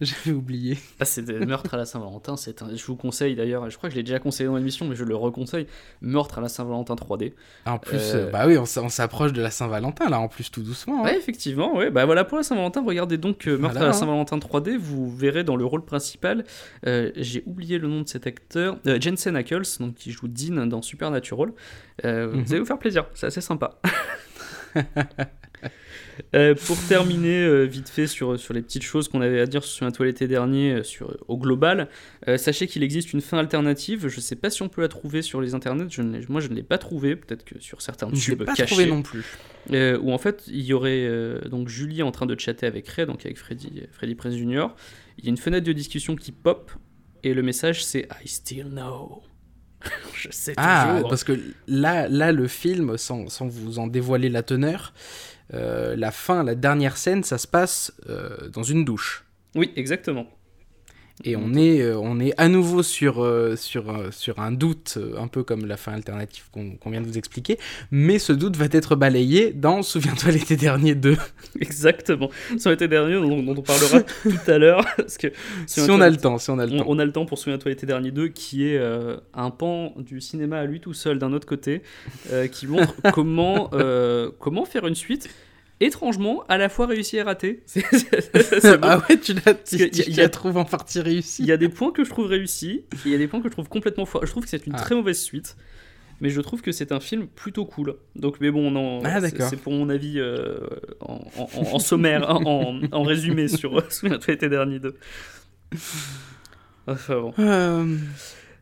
[laughs] J'avais oublié. ah, c'est Meurtre à la Saint-Valentin, c'est un... je vous conseille d'ailleurs, je crois que je l'ai déjà conseillé dans l'émission, mais je le reconseille. Meurtre à la Saint-Valentin 3D. En plus, Euh, bah oui, on, s'approche de la Saint-Valentin, là, en plus, tout doucement. hein. Ouais, effectivement, ouais. Bah voilà pour la Saint-Valentin, regardez donc euh, Meurtre Voilà, à la hein. Saint-Valentin 3D, vous verrez dans le rôle principal, euh, j'ai oublié le nom de cet acteur, Jensen Ackles, donc qui joue Dean dans Supernatural. Mhm. Vous allez vous faire plaisir, c'est assez sympa. [laughs] [laughs] Euh, pour terminer euh, vite fait sur, sur les petites choses qu'on avait à dire sur un l'été dernier euh, sur, au global, sachez qu'il existe une fin alternative, je sais pas si on peut la trouver sur les internets, je ne moi je ne l'ai pas trouvée, peut-être que sur certains Je l'ai tubes pas cachés. trouvé non plus. Où en fait il y aurait donc Julie en train de chatter avec Ray, donc avec Freddy, Freddy Prinze Jr. Il y a une fenêtre de discussion qui pop et le message c'est I still know. [laughs] Je sais Ah, toujours. parce que là, là le film, sans, sans vous en dévoiler la teneur, la fin, la dernière scène, ça se passe euh, dans une douche. Oui, exactement. Et on est, euh, on est à nouveau sur, euh, sur, euh, sur un doute, un peu comme la fin alternative qu'on vient de vous expliquer, mais ce doute va être balayé dans [laughs] Souviens-toi l'été dernier 2. [laughs] Exactement. Sur l'été dernier, dont, dont on parlera [laughs] tout à l'heure. Si on a le temps, si on a le on, temps. on a le temps pour Souviens-toi l'été dernier 2, qui est un pan du cinéma à lui tout seul d'un autre côté, qui montre comment, comment faire une suite étrangement à la fois réussie et ratée. [laughs] C'est- c'est- c'est beau. ah ouais, tu l'as, tu, y a- la trouves en partie réussi. Il y a des points que je trouve réussis, et il y a des points que je trouve complètement foireux. Je trouve que c'est une Ah. très mauvaise suite, mais je trouve que c'est un film plutôt cool. Donc, mais bon, Ah, c'est- pour mon avis euh, en, en- en- sommaire, hein, en, en résumé sur [laughs] euh, Souviens-toi l'été dernier 2. Enfin bon. Euh,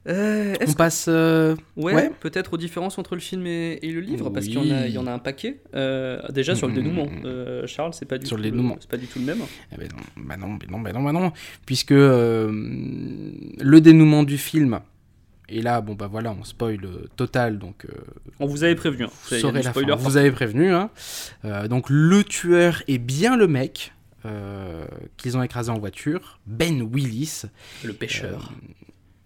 Euh, on passe. euh, Ouais, Ouais. peut-être aux différences entre le film et, et le livre, parce Oui. qu'il y, en a- il y en a un paquet. Euh, déjà sur le dénouement, Charles, c'est pas du Sur tout le dénouement. pas du tout le même. eh ben non, bah non, bah non, bah non, bah non, puisque le dénouement du film. Et là, bon bah voilà, on spoil total, donc On vous avait prévenu. Hein. vous Il y a saurez du la fin. Vous avez prévenu. Hein. Donc le tueur est bien le mec qu'ils ont écrasé en voiture, Ben Willis, Le pêcheur.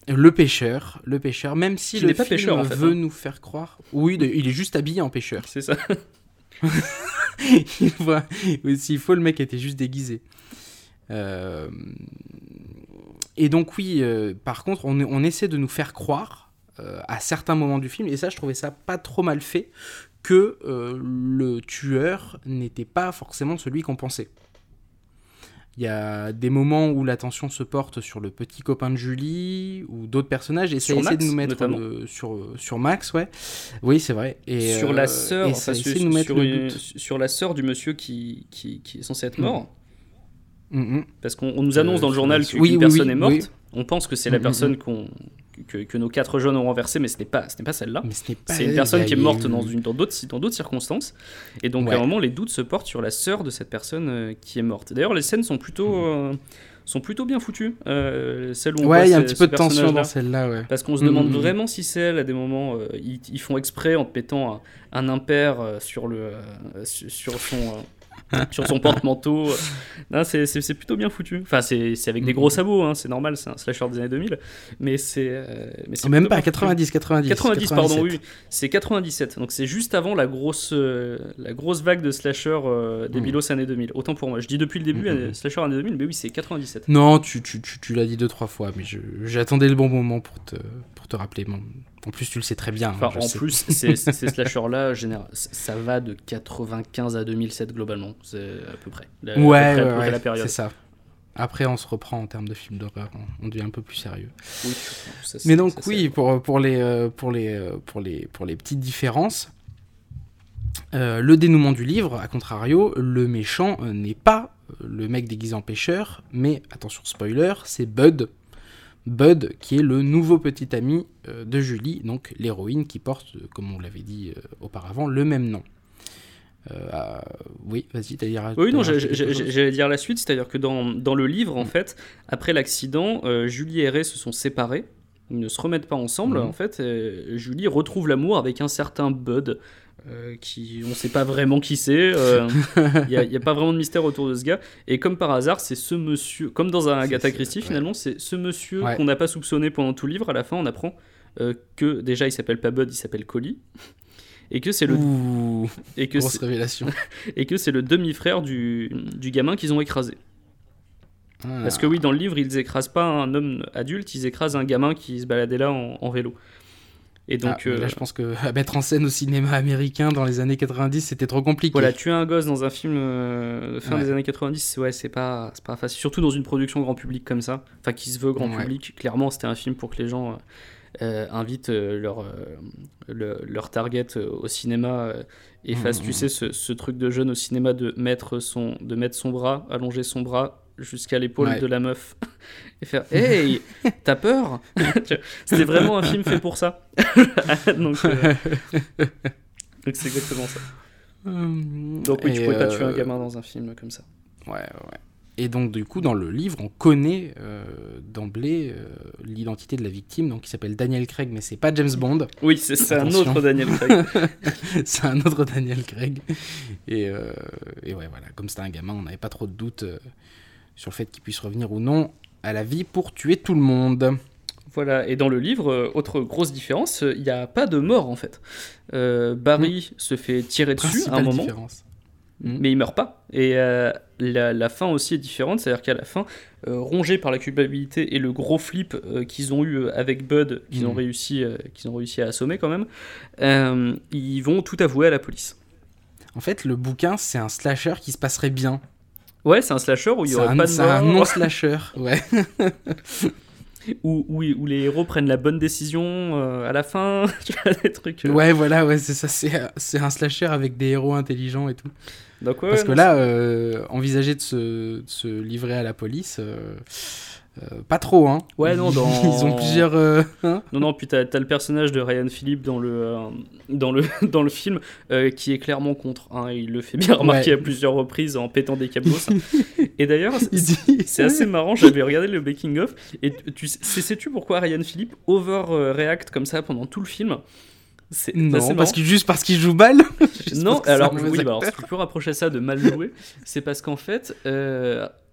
Le pêcheur, le pêcheur. Même si le pas film pêcheur, en fait, veut hein. nous faire croire, oui, il est juste habillé en pêcheur. C'est ça. [laughs] il voit s'il faut, le mec était juste déguisé. Euh, Et donc oui, euh, par contre, on, on essaie de nous faire croire à certains moments du film, et ça je trouvais ça pas trop mal fait, que le tueur n'était pas forcément celui qu'on pensait. Il y a des moments où l'attention se porte sur le petit copain de Julie ou d'autres personnages et ça essaie de nous mettre sur, sur Max, ouais. Oui, c'est vrai. Et sur la sœur, enfin, sur, sur, la sœur du monsieur qui, qui, qui est censé être mort. Mm, mm. Parce qu'on nous annonce dans le euh, journal qu'une personne est morte. On pense que c'est la personne qu'on que, nos quatre jeunes ont renversé, mais ce n'est pas, pas celle-là. C'est une personne qui est morte dans d'autres dans d'autres circonstances. Et donc, à un moment, les doutes se portent sur la sœur de cette personne euh, qui est morte. D'ailleurs, les scènes sont plutôt. Euh, sont plutôt bien foutues. Euh, celle où ouais, il y a un petit peu de tension dans celle-là, ouais. Parce qu'on se demande vraiment si c'est elle à des moments. ils, font exprès en te pétant un, un impair sur, le, sur son [laughs] sur son porte-manteau. c'est plutôt bien foutu. Enfin, c'est avec des gros mm-hmm. sabots, hein, c'est normal, c'est un slasher des années 2000. Mais c'est. Euh, Même pas, 90, 90. 90, pardon, oui. C'est 97. Donc c'est juste avant la grosse, euh, la grosse vague de slasher euh, des mm. années 2000. Autant pour moi. Je dis depuis le début, mm-hmm. slasher années 2000, mais oui, c'est 97. Non, tu, tu, tu, tu l'as dit deux, trois fois, mais j'attendais le bon moment pour te, pour te rappeler. Mon... En plus, tu le sais très bien. Hein, en plus, ces, ces slashers-là, ça va de 95 à 2007 globalement. C'est à peu près. La, ouais, ouais, c'est ça. Après, on se reprend en termes de films d'horreur, on, devient un peu plus sérieux. Oui, Mais donc, oui, pour, pour, les, euh, pour, les, euh, pour, les, pour les petites différences, euh, le dénouement du livre, à contrario, le méchant n'est pas le mec déguisé en pêcheur, mais attention spoiler, c'est Bud, Bud, qui est le nouveau petit ami euh, de Julie, donc l'héroïne qui porte, euh, comme on l'avait dit euh, auparavant, le même nom. oui, vas-y, t'as dire. Oui, non, j'allais dire la suite, c'est-à-dire que dans, dans, le livre, en mm. fait, après l'accident, Julie et Ray se sont séparés. Ils ne se remettent pas ensemble. Mm. En fait, Julie retrouve l'amour avec un certain Bud, euh, qui on ne sait pas vraiment qui c'est. Il euh, n'y a, pas vraiment de mystère autour de ce gars. Et comme par hasard, c'est ce monsieur, comme dans un Agatha Christie finalement, c'est ce monsieur qu'on n'a pas soupçonné pendant tout le livre. À la fin, on apprend euh, que déjà il s'appelle pas Bud, il s'appelle Collie. Et que c'est le et que grosse révélation [laughs] et que c'est le demi-frère du, du gamin qu'ils ont écrasé. Ah. Parce que oui, dans le livre, ils écrasent pas un homme adulte, ils écrasent un gamin qui se baladait là en vélo. Et donc, ah, là, euh, je pense que [laughs] mettre en scène au cinéma américain dans les années 90, c'était trop compliqué. Voilà, tuer un gosse dans un film euh, fin des années 90, ouais, c'est pas, pas facile. Surtout dans une production grand public comme ça, enfin qui se veut grand public. Clairement, c'était un film pour que les gens euh, invitent leur, leur target au cinéma et fassent, mmh, tu mmh, sais, mmh. ce, ce, truc de jeune au cinéma de mettre son, de mettre son bras, allonger son bras jusqu'à l'épaule de la meuf [laughs] et faire Hey, [laughs] t'as peur [laughs] C'était vraiment un film fait pour ça. [laughs] Euh, donc, c'est exactement ça. Hum, donc oui, tu pourrais pas tuer un euh, gamin dans un film comme ça. Ouais, ouais. Et donc, du coup, dans le livre, on connaît euh, d'emblée l'identité de la victime, donc qui s'appelle Daniel Craig, mais c'est pas James Bond. Oui, c'est un autre Daniel Craig. c'est un autre Daniel Craig. Et, et ouais, voilà, comme c'était un gamin, on n'avait pas trop de doutes sur le fait qu'il puisse revenir ou non à la vie pour tuer tout le monde. Voilà, et dans le livre, euh, autre grosse différence, euh, il n'y a pas de mort en fait. Euh, Barry mm. se fait tirer dessus à un moment, mm. mais il meurt pas. Et la, fin aussi est différente, c'est-à-dire qu'à la fin, rongé par la culpabilité et le gros flip qu'ils ont eu avec Bud, qu'ils ont, réussi, qu'ils ont réussi à assommer quand même, ils vont tout avouer à la police. En fait, le bouquin, c'est un slasher qui se passerait bien. Ouais, c'est un slasher où il y aurait pas de C'est un non-slasher, [laughs] ouais. [laughs] où, où, où, les héros prennent la bonne décision euh, à la fin, [laughs] tu vois, des trucs. Euh. Ouais, voilà, ouais, c'est ça, c'est un slasher avec des héros intelligents et tout. Donc, ouais, Parce que là, euh, envisager de se, de se, livrer à la police, euh, pas trop, hein. Ouais, non, dans... [laughs] Ils ont plusieurs. Euh, hein. non, non, puis t'as as le personnage de Ryan Philippe dans le, euh, dans le, [laughs] dans le film qui est clairement contre. Hein, il le fait bien remarquer à plusieurs reprises en pétant des câbles. [laughs] et d'ailleurs, c'est assez marrant. J'avais regardé le making-of. Et tu sais-tu pourquoi Ryan Philippe over-react comme ça pendant tout le film? Non, parce qu'il juste parce qu'il joue mal. non, alors oui, bah, alors, si tu peux rapprocher ça de mal joué, c'est parce qu'en fait,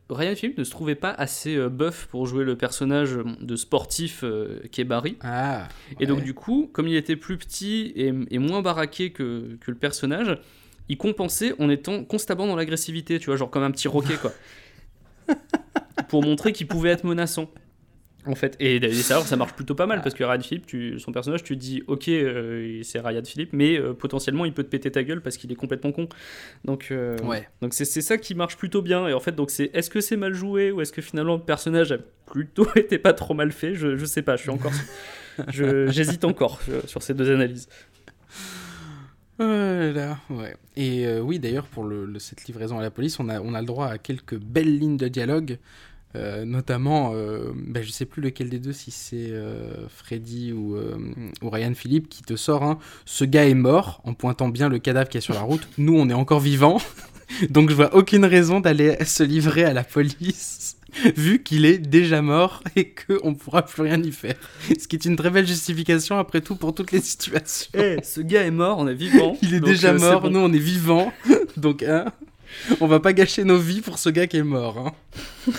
Ryan Phillippe ne se trouvait pas assez euh, buff pour jouer le personnage de sportif euh, qui est Barry. Ah, Et donc du coup, comme il était plus petit et, moins baraqué que, que, le personnage, il compensait en étant constamment dans l'agressivité, tu vois, genre comme un petit roquet quoi. [laughs] pour montrer qu'il pouvait être menaçant. En fait, et, et ça, ça marche plutôt pas mal parce que Ryan Philippe, tu, son personnage, tu te dis ok, euh, c'est Ryan Philippe, mais euh, potentiellement il peut te péter ta gueule parce qu'il est complètement con. Donc, euh, Ouais. donc c'est ça qui marche plutôt bien. Et en fait, donc c'est est-ce que c'est mal joué ou est-ce que finalement le personnage a plutôt [laughs] été pas trop mal fait? Je, je sais pas, je suis encore, j'hésite encore sur ces deux analyses. Oh là là, ouais. Et euh, oui, d'ailleurs, pour le, le- cette livraison à la police, on a, on a le droit à quelques belles lignes de dialogue, euh, notamment, euh, ben, je sais plus lequel des deux, si c'est euh, Freddy ou, ou Ryan Philippe, qui te sort un Ce gars est mort, en pointant bien le cadavre qui est sur la route. Nous, on est encore vivants, [laughs] donc je vois aucune raison d'aller se livrer à la police. [laughs] Vu qu'il est déjà mort et qu'on ne pourra plus rien y faire. Ce qui est une très belle justification, après tout, pour toutes les situations. Eh, ce gars est mort, on est vivant. [laughs] Il est déjà mort, bon. nous on est vivants, donc hein, on va pas gâcher nos vies pour ce gars qui est mort. Hein. [laughs]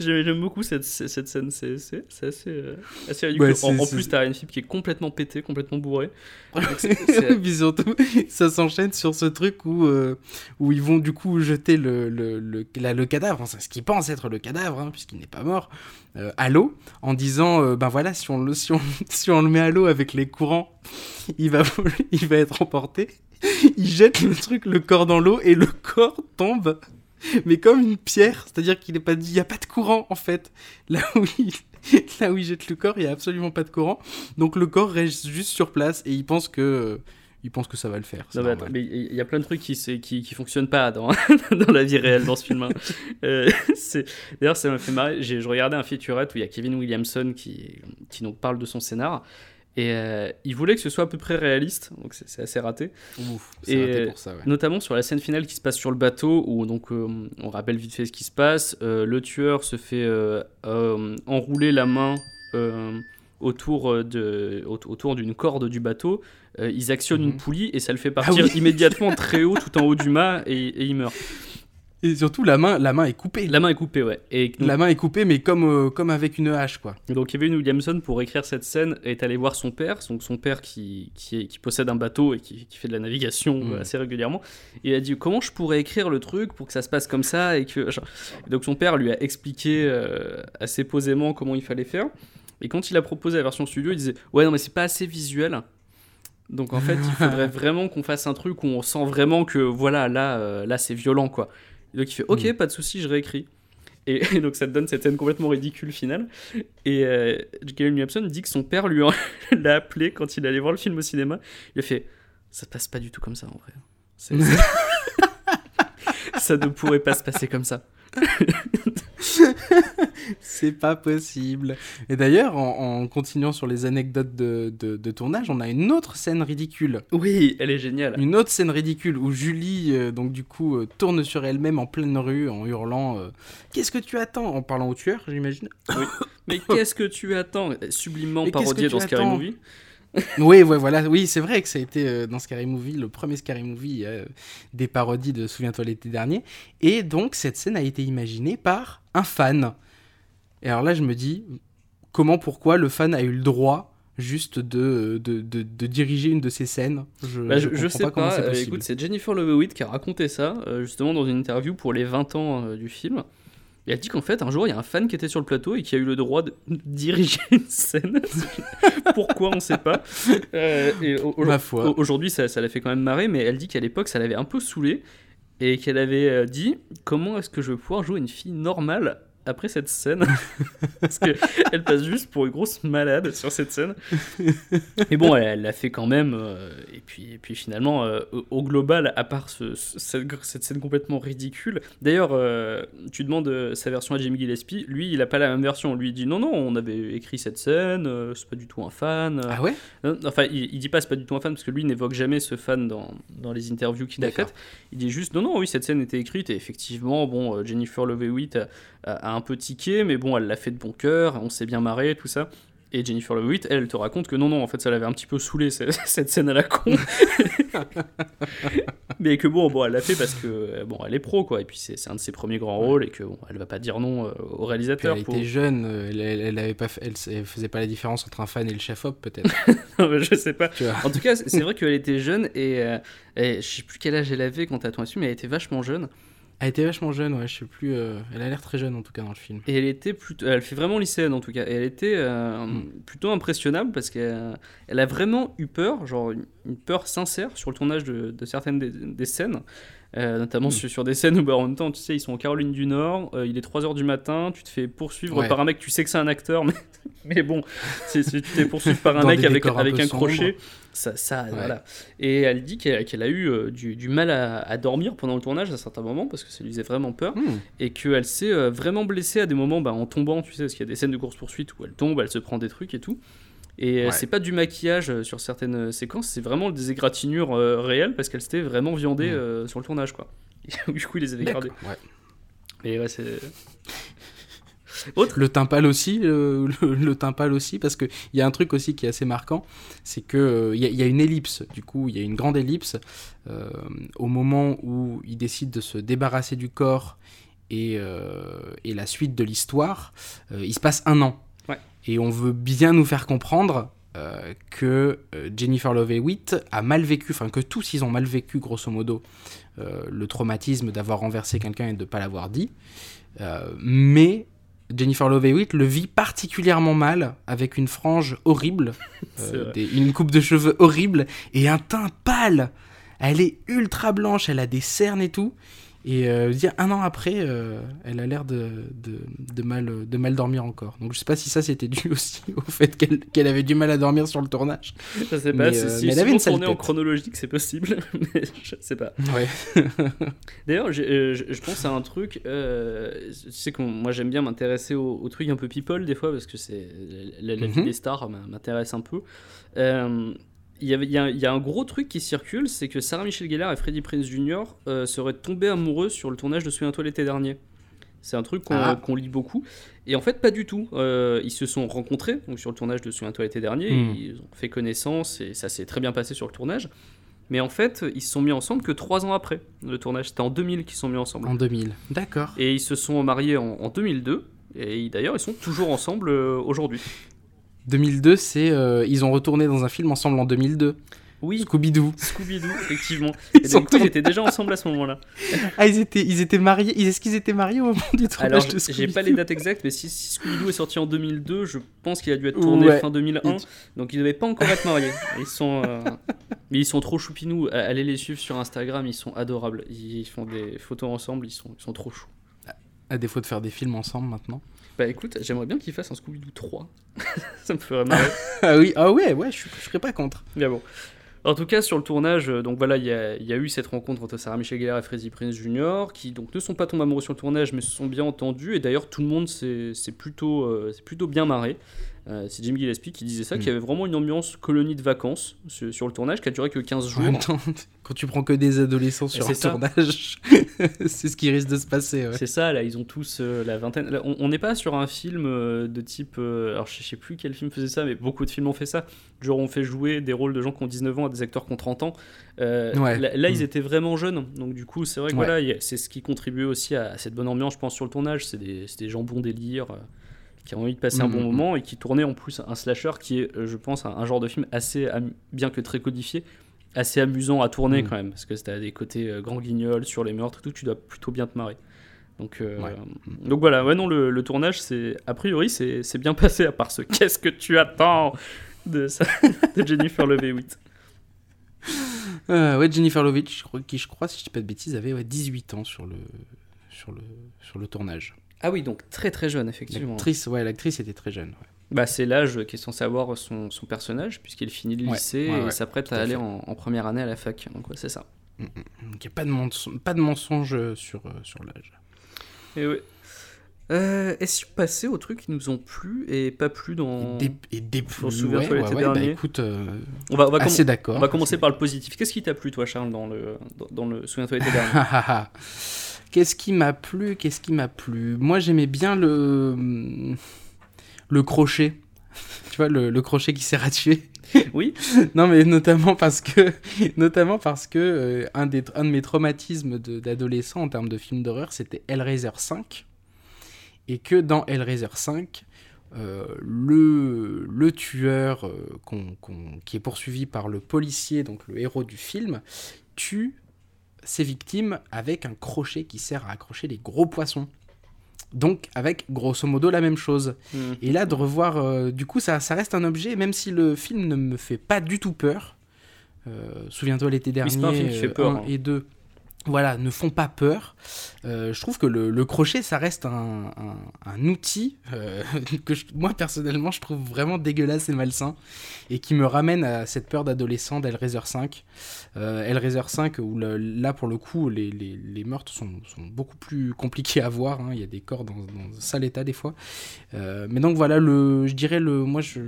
J'aime beaucoup cette, cette scène, c'est assez, euh, assez ridicule. Ouais, en, en plus, t'as Ryan Philippe qui est complètement pété, complètement bourré. [laughs] Donc c'est- c'est- Puis surtout, [laughs] ça s'enchaîne sur ce truc où, euh, où ils vont du coup jeter le, le, le, la- le cadavre, enfin, ce qu'ils pensent être le cadavre, hein, puisqu'il n'est pas mort, euh, à l'eau, en disant, ben voilà, si on, le, si, on, si on le met à l'eau avec les courants, il va, il va être emporté. [laughs] Ils jettent le truc, le corps dans l'eau, et le [laughs] corps tombe, mais comme une pierre, c'est-à-dire qu'il n'est pas dit, il n'y a pas de courant en fait. Là où il, [laughs] là où il jette le corps, il n'y a absolument pas de courant. Donc le corps reste juste sur place et il pense que, il pense que ça va le faire. c'est Non, mais normal. attends, mais il y a plein de trucs qui, qui, qui fonctionnent pas dans, dans la vie réelle dans ce film. hein. Euh, D'ailleurs, ça m'a fait marrer. Je regardais un featurette où il y a Kevin Williamson qui, qui donc parle de son scénar. Et euh, il voulait que ce soit à peu près réaliste, donc c'est assez raté. Ouf, c'est Et, raté pour ça, ouais. Notamment sur la scène finale qui se passe sur le bateau, où donc euh, on rappelle vite fait ce qui se passe. Euh, le tueur se fait euh, enrouler la main autour de au- autour d'une corde du bateau. Ils actionnent Mhm. une poulie et ça le fait partir oui. immédiatement très haut, tout en haut du mât, et, et il meurt. Et surtout, la main, la main est coupée. La main est coupée, ouais. Et donc, La main est coupée, mais comme, euh, comme avec une hache, quoi. donc Kevin Williamson, pour écrire cette scène, est allé voir son père, donc son père qui, qui, est- qui possède un bateau et qui, qui fait de la navigation Mhm. euh, assez régulièrement. Et il a dit comment je pourrais écrire le truc pour que ça se passe comme ça et que genre- Et donc son père lui a expliqué euh, assez posément comment il fallait faire. Et quand il a proposé la version studio, il disait ouais non mais c'est pas assez visuel. Donc en fait, il [laughs] faudrait vraiment qu'on fasse un truc où on sent vraiment que voilà là euh, là c'est violent quoi. Et donc il fait ok Mhm. pas de souci je réécris. Et, [laughs] et donc ça te donne cette scène complètement ridicule finale. Et euh, Kevin Williamson dit que son père lui [laughs] l'a appelé quand il allait voir le film au cinéma. Il a fait ça passe pas du tout comme ça en vrai. [laughs] Ça ne pourrait pas se passer comme ça. [laughs] C'est pas possible. Et d'ailleurs, en, en continuant sur les anecdotes de, de- de tournage, on a une autre scène ridicule. Oui, elle est géniale. Une autre scène ridicule où Julie, euh, donc du coup, euh, tourne sur elle-même en pleine rue en hurlant euh, Qu'est-ce que tu attends? En parlant au tueur, j'imagine. [laughs] Mais qu'est-ce que tu attends? Sublimement Mais parodié dans Scary Movie. Oui, ouais, voilà. Oui, c'est vrai que ça a été euh, dans Scary Movie, le premier Scary Movie, euh, des parodies de Souviens-toi l'été dernier. Et donc, cette scène a été imaginée par un fan. Et alors là, je me dis, comment, pourquoi le fan a eu le droit juste de, de, de, de diriger une de ces scènes? Je, Bah, je, je je comprends sais comment pas, c'est euh, écoute, c'est Jennifer Love Hewitt qui a raconté ça, euh, justement dans une interview pour les 20 ans euh, du film. Et elle dit qu'en fait, un jour, il y a un fan qui était sur le plateau et qui a eu le droit de [laughs] diriger une scène. [laughs] Pourquoi, on sait pas. Euh, au- foi. au- Aujourd'hui, ça, ça l'a fait quand même marrer, mais elle dit qu'à l'époque, ça l'avait un peu saoulé et qu'elle avait euh, dit Comment est-ce que je vais pouvoir jouer une fille normale après cette scène [laughs] Parce qu'elle passe juste pour une grosse malade sur cette scène. Mais bon, elle l'a fait quand même. euh, et, puis, et puis finalement, euh, au, global, à part ce- ce- cette, cette scène complètement ridicule. D'ailleurs, euh, tu demandes sa version à Jamie Gillespie. Lui, il a pas la même version. Lui, il dit non, non, on avait écrit cette scène. c'est pas du tout un fan. Ah ouais? Enfin, il, il dit pas c'est pas du tout un fan parce que lui n'évoque jamais ce fan dans, dans les interviews qu'il a faites. Il dit juste non, non, oui, cette scène était écrite et effectivement, bon, Jennifer Love Hewitt a, un peu tiqué, mais bon, elle l'a fait de bon cœur, on s'est bien marré, tout ça. Et Jennifer Love Hewitt, elle, elle te raconte que non, non, en fait, ça l'avait un petit peu saoulé [laughs] cette, scène à la con. [laughs] mais que bon, bon, elle l'a fait parce que euh, bon, elle est pro quoi, et puis c'est un de ses premiers grands rôles et que bon, elle va pas dire non euh, au Puis réalisateur. elle pour- était jeune, euh, elle, elle, elle avait pas, elle, elle faisait pas la différence entre un fan et le chef-op, peut-être. [laughs] je sais pas. En tout cas, c'est vrai qu'elle était jeune et, et je sais plus quel âge elle avait quand elle a tourné dessus, mais elle était vachement jeune. Elle était vachement jeune, ouais, je sais plus. euh, elle a l'air très jeune en tout cas dans le film. Et elle était plutôt, elle fait vraiment lycéenne en tout cas. Et elle était euh, Mm. plutôt impressionnable parce qu'elle elle a vraiment eu peur, genre une, peur sincère sur le tournage de, de certaines des, des scènes. Euh, notamment Mm. sur, sur des scènes où bah, en même temps, tu sais, ils sont en Caroline du Nord, il est 3h du matin, tu te fais poursuivre Ouais. par un mec, tu sais que c'est un acteur, [laughs] mais, mais bon, c'est- tu te fais poursuivre par un mec avec, un avec un crochet. Ça, ça Ouais. voilà. Et elle dit qu'elle a eu euh, du, du mal à, à dormir pendant le tournage à certains moments parce que ça lui faisait vraiment peur Hmm. et qu'elle s'est euh, vraiment blessée à des moments bah, en tombant, tu sais, parce qu'il y a des scènes de course-poursuite où elle tombe, elle se prend des trucs et tout. Et euh, Ouais. c'est pas du maquillage sur certaines séquences, c'est vraiment des égratignures euh, réelles parce qu'elle s'était vraiment viandée Mm. euh, sur le tournage, quoi. [laughs] Du coup, il les avait gardés. D'accord, ouais. Et ouais, c'est. Autre Le timpal aussi, le, le, aussi, parce qu'il y a un truc aussi qui est assez marquant, c'est que euh, il y, a- il y a une ellipse, du coup, il y a une grande ellipse euh, au moment où il décide de se débarrasser du corps et, euh, et la suite de l'histoire, euh, il se passe un an. Ouais. Et on veut bien nous faire comprendre euh, que Jennifer Love Hewitt a mal vécu, enfin que tous ils ont mal vécu, grosso modo, euh, le traumatisme d'avoir renversé quelqu'un et de ne pas l'avoir dit. Euh, mais Jennifer Love Hewitt le vit particulièrement mal avec une frange horrible, [laughs] euh, des- une coupe de cheveux horrible et un teint pâle. Elle est ultra blanche, elle a des cernes et tout. Et euh, dire un an après, euh, elle a l'air de, de, de mal, de mal dormir encore. Donc je sais pas si ça c'était dû [laughs] aussi au fait qu'elle qu'elle avait du mal à dormir sur le tournage. Je sais pas, Mais, c'est- euh, si mais elle si avait on une sale en chronologique, c'est possible, [laughs] mais je sais pas. Ouais. [laughs] D'ailleurs, euh, je, je pense à un truc. euh, tu sais que moi j'aime bien m'intéresser aux, aux trucs un peu people des fois parce que c'est la, la vie Mhm. des stars m'intéresse un peu. Il y, a, il y a un gros truc qui circule, c'est que Sarah Michelle Gellar et Freddie Prinze Jr. euh, seraient tombés amoureux sur le tournage de Souviens-toi l'été dernier. C'est un truc qu'on Ah. qu'on lit beaucoup. Et en fait, pas du tout. Euh, ils se sont rencontrés donc sur le tournage de Souviens-toi l'été dernier. Hmm. Ils ont fait connaissance et ça s'est très bien passé sur le tournage. Mais en fait, ils se sont mis ensemble que trois ans après le tournage. C'était en 2000 qu'ils se sont mis ensemble. En 2000. D'accord. Et ils se sont mariés en, en 2002. Et d'ailleurs, ils sont toujours ensemble euh, aujourd'hui. 2002, c'est euh, ils ont retourné dans un film ensemble en 2002. Oui, Scooby-Doo. Scooby-Doo, effectivement. [laughs] Ils Et donc, ils étaient déjà ensemble à ce moment-là. Ah, ils étaient, ils étaient mariés. Est-ce qu'ils étaient mariés au moment du tournage Alors, de j'ai pas les dates exactes, mais si, si Scooby-Doo est sorti en 2002, je pense qu'il a dû être tourné Ouais. fin 2001. Et- Donc, ils devaient pas encore être mariés. Ils sont, euh, mais ils sont trop choupinous. Allez les suivre sur Instagram, ils sont adorables. Ils font des photos ensemble, ils sont, ils sont trop choux. À défaut de faire des films ensemble maintenant. Bah écoute, j'aimerais bien qu'ils fassent un Scooby-Doo 3. [laughs] Ça me ferait marrer. Ah oui, ah ouais, ouais, je, je serais pas contre. Mais bon. En tout cas, sur le tournage, euh, donc voilà, il y, a- il y a eu cette rencontre entre Sarah Michelle Gellar et Freddie Prinze Jr., qui donc ne sont pas tombés amoureux sur le tournage, mais se sont bien entendus. Et d'ailleurs, tout le monde s'est plutôt, euh, s'est plutôt bien marré. Euh, C'est Jim Gillespie qui disait ça, Mm. qu'il y avait vraiment une ambiance colonie de vacances sur, sur le tournage, qui a duré que 15 En jours. [laughs] quand tu prends que des adolescents sur C'est un ça. tournage, [laughs] c'est ce qui risque de se passer. Ouais. C'est ça, là, ils ont tous euh, la vingtaine. Là, on n'est pas sur un film euh, de type. euh, alors, je sais plus quel film faisait ça, mais beaucoup de films ont fait ça. Genre, on fait jouer des rôles de gens qui ont 19 ans à des acteurs qui ont 30 ans. Euh, Ouais. Là, là, ils Mm. étaient vraiment jeunes. Donc, du coup, c'est vrai que Ouais. voilà, c'est ce qui contribuait aussi à, à cette bonne ambiance, je pense, sur le tournage. C'est des, c'est des gens bons délire. Qui ont envie de passer un Mm, bon mm, moment et qui tournaient en plus un slasher qui est, euh, je pense, un, un genre de film assez, bien que très codifié, assez amusant à tourner Mm. quand même, parce que t'as des côtés euh, grand guignol sur les meurtres et tout, tu dois plutôt bien te marrer. Donc, euh, Ouais. donc voilà, ouais, non, le, le tournage, c'est a priori, c'est bien [laughs] passé, à part ce qu'est-ce que tu attends? de, ça, de Jennifer Love Hewitt. Euh, ouais, Jennifer Lovitch, qui je crois, si je dis pas de bêtises, avait ouais, 18 ans sur le, sur le, sur le tournage. Ah oui, donc très très jeune, effectivement. L'actrice, ouais, l'actrice était très jeune. ouais. Bah, c'est l'âge qui est censé avoir son, son personnage, puisqu'il finit le Ouais, lycée ouais, et s'apprête à à aller en, en première année à la fac. Donc ouais, c'est ça. Donc il n'y a pas de, mensonge, pas de mensonge sur, euh, sur l'âge. Et ouais. Euh, Est-ce passer aux trucs qui nous ont plu et pas plu dans. Et des, et On souvient, ouais, ouais, l'été ouais, bah, dernier. écoute, euh, On va, on va, assez d'accord. on va commencer par le positif. Qu'est-ce qui t'a plu, toi, Charles, dans le, dans, dans le Souviens-toi l'été dernier? Ah, ah, ah. Qu'est-ce qui m'a plu Qu'est-ce qui m'a plu Moi, j'aimais bien le le crochet. [laughs] Tu vois, le, le crochet qui sert à tuer. Oui. [laughs] non, mais notamment parce que, notamment parce que euh, un, des, un de mes traumatismes d'adolescent en termes de film d'horreur, c'était Hellraiser 5. Et que dans Hellraiser 5, euh, le, le tueur euh, qui est poursuivi par le policier, donc le héros du film, tue ses victimes avec un crochet qui sert à accrocher les gros poissons. Donc avec grosso modo la même chose. Hmm. Et là de revoir, euh, du coup ça, ça reste un objet, même si le film ne me fait pas du tout peur. Euh, Souviens-toi l'été Oui, dernier, pas un film qui fait peur, un hein. et 2, voilà, ne font pas peur. Euh, je trouve que le, crochet, ça reste un, un- outil euh, [laughs] que moi personnellement je trouve vraiment dégueulasse et malsain et qui me ramène à cette peur d'adolescent d'Hellraiser 5. Euh, Hellraiser 5 où là pour le coup les, les- les meurtres sont, sont beaucoup plus compliqués à voir. hein. Il y a des corps dans, dans un sale état des fois. Euh, mais donc voilà, le, je dirais le, moi je,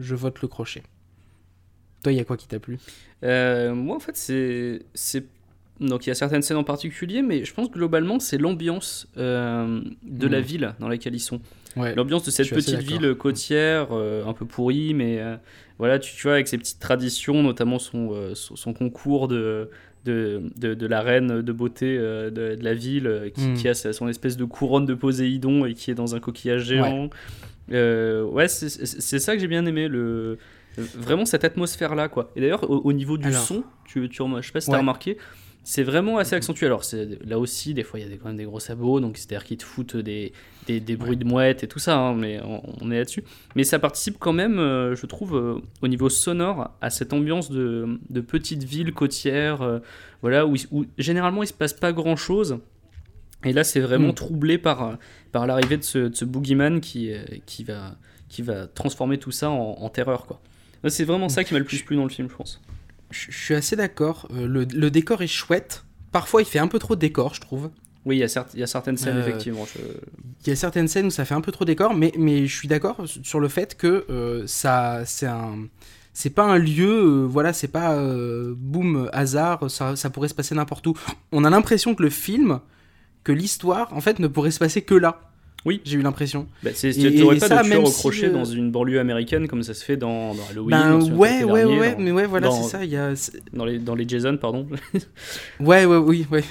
je vote le crochet. Toi, il y a quoi qui t'a plu? Moi, en fait, c'est. Donc, il y a certaines scènes en particulier, mais je pense que globalement, c'est l'ambiance euh, de la Mm. ville dans laquelle ils sont. Ouais. L'ambiance de cette petite ville côtière, euh, un peu pourrie, mais euh, voilà, tu, tu vois, avec ses petites traditions, notamment son, euh, son, son concours de, de, de, de la reine de beauté euh, de, de la ville, euh, qui, qui a son espèce de couronne de Poséidon et qui est dans un coquillage géant. Euh, ouais, c'est ça que j'ai bien aimé, le, vraiment cette atmosphère-là, quoi. Et d'ailleurs, au, au niveau du Alors. son, tu, tu, je sais pas si t'as Ouais. remarqué, c'est vraiment assez accentué. Alors, là aussi, des fois, il y a des- quand même des gros sabots, donc c'est-à-dire qu'ils te foutent des, des, des bruits de mouettes et tout ça, hein, mais on, on est là-dessus. Mais ça participe quand même, euh, je trouve, euh, au niveau sonore, à cette ambiance de, de petite ville côtière, euh, voilà, où, généralement il se passe pas grand-chose. Et là, c'est vraiment Mm. troublé par, par l'arrivée de ce, de ce boogeyman qui, qui, va, qui va transformer tout ça en, en terreur, quoi. C'est vraiment ça qui m'a le plus plu dans le film, je pense. Je suis assez d'accord. Euh, le, le décor est chouette. Parfois, il fait un peu trop de décor, je trouve. Oui, il y, a certes- il y a certaines scènes, Euh, effectivement. je- Il y a certaines scènes où ça fait un peu trop décor, mais, mais je suis d'accord sur le fait que euh, ça, c'est un. C'est pas un lieu, euh, voilà, c'est pas boum, hasard, ça, ça pourrait se passer n'importe où. On a l'impression que le film, que l'histoire, en fait, ne pourrait se passer que là. Oui. J'ai eu l'impression. Bah, tu n'aurais pas ça, de tueur au si, crochet euh, dans une banlieue américaine comme ça se fait dans, dans Halloween. Ben ouais, ouais, dernier, ouais, dans- mais ouais, voilà, dans- c'est ça. Y a... Dans les, dans les Jason, pardon. [laughs] Ouais, ouais, oui, ouais.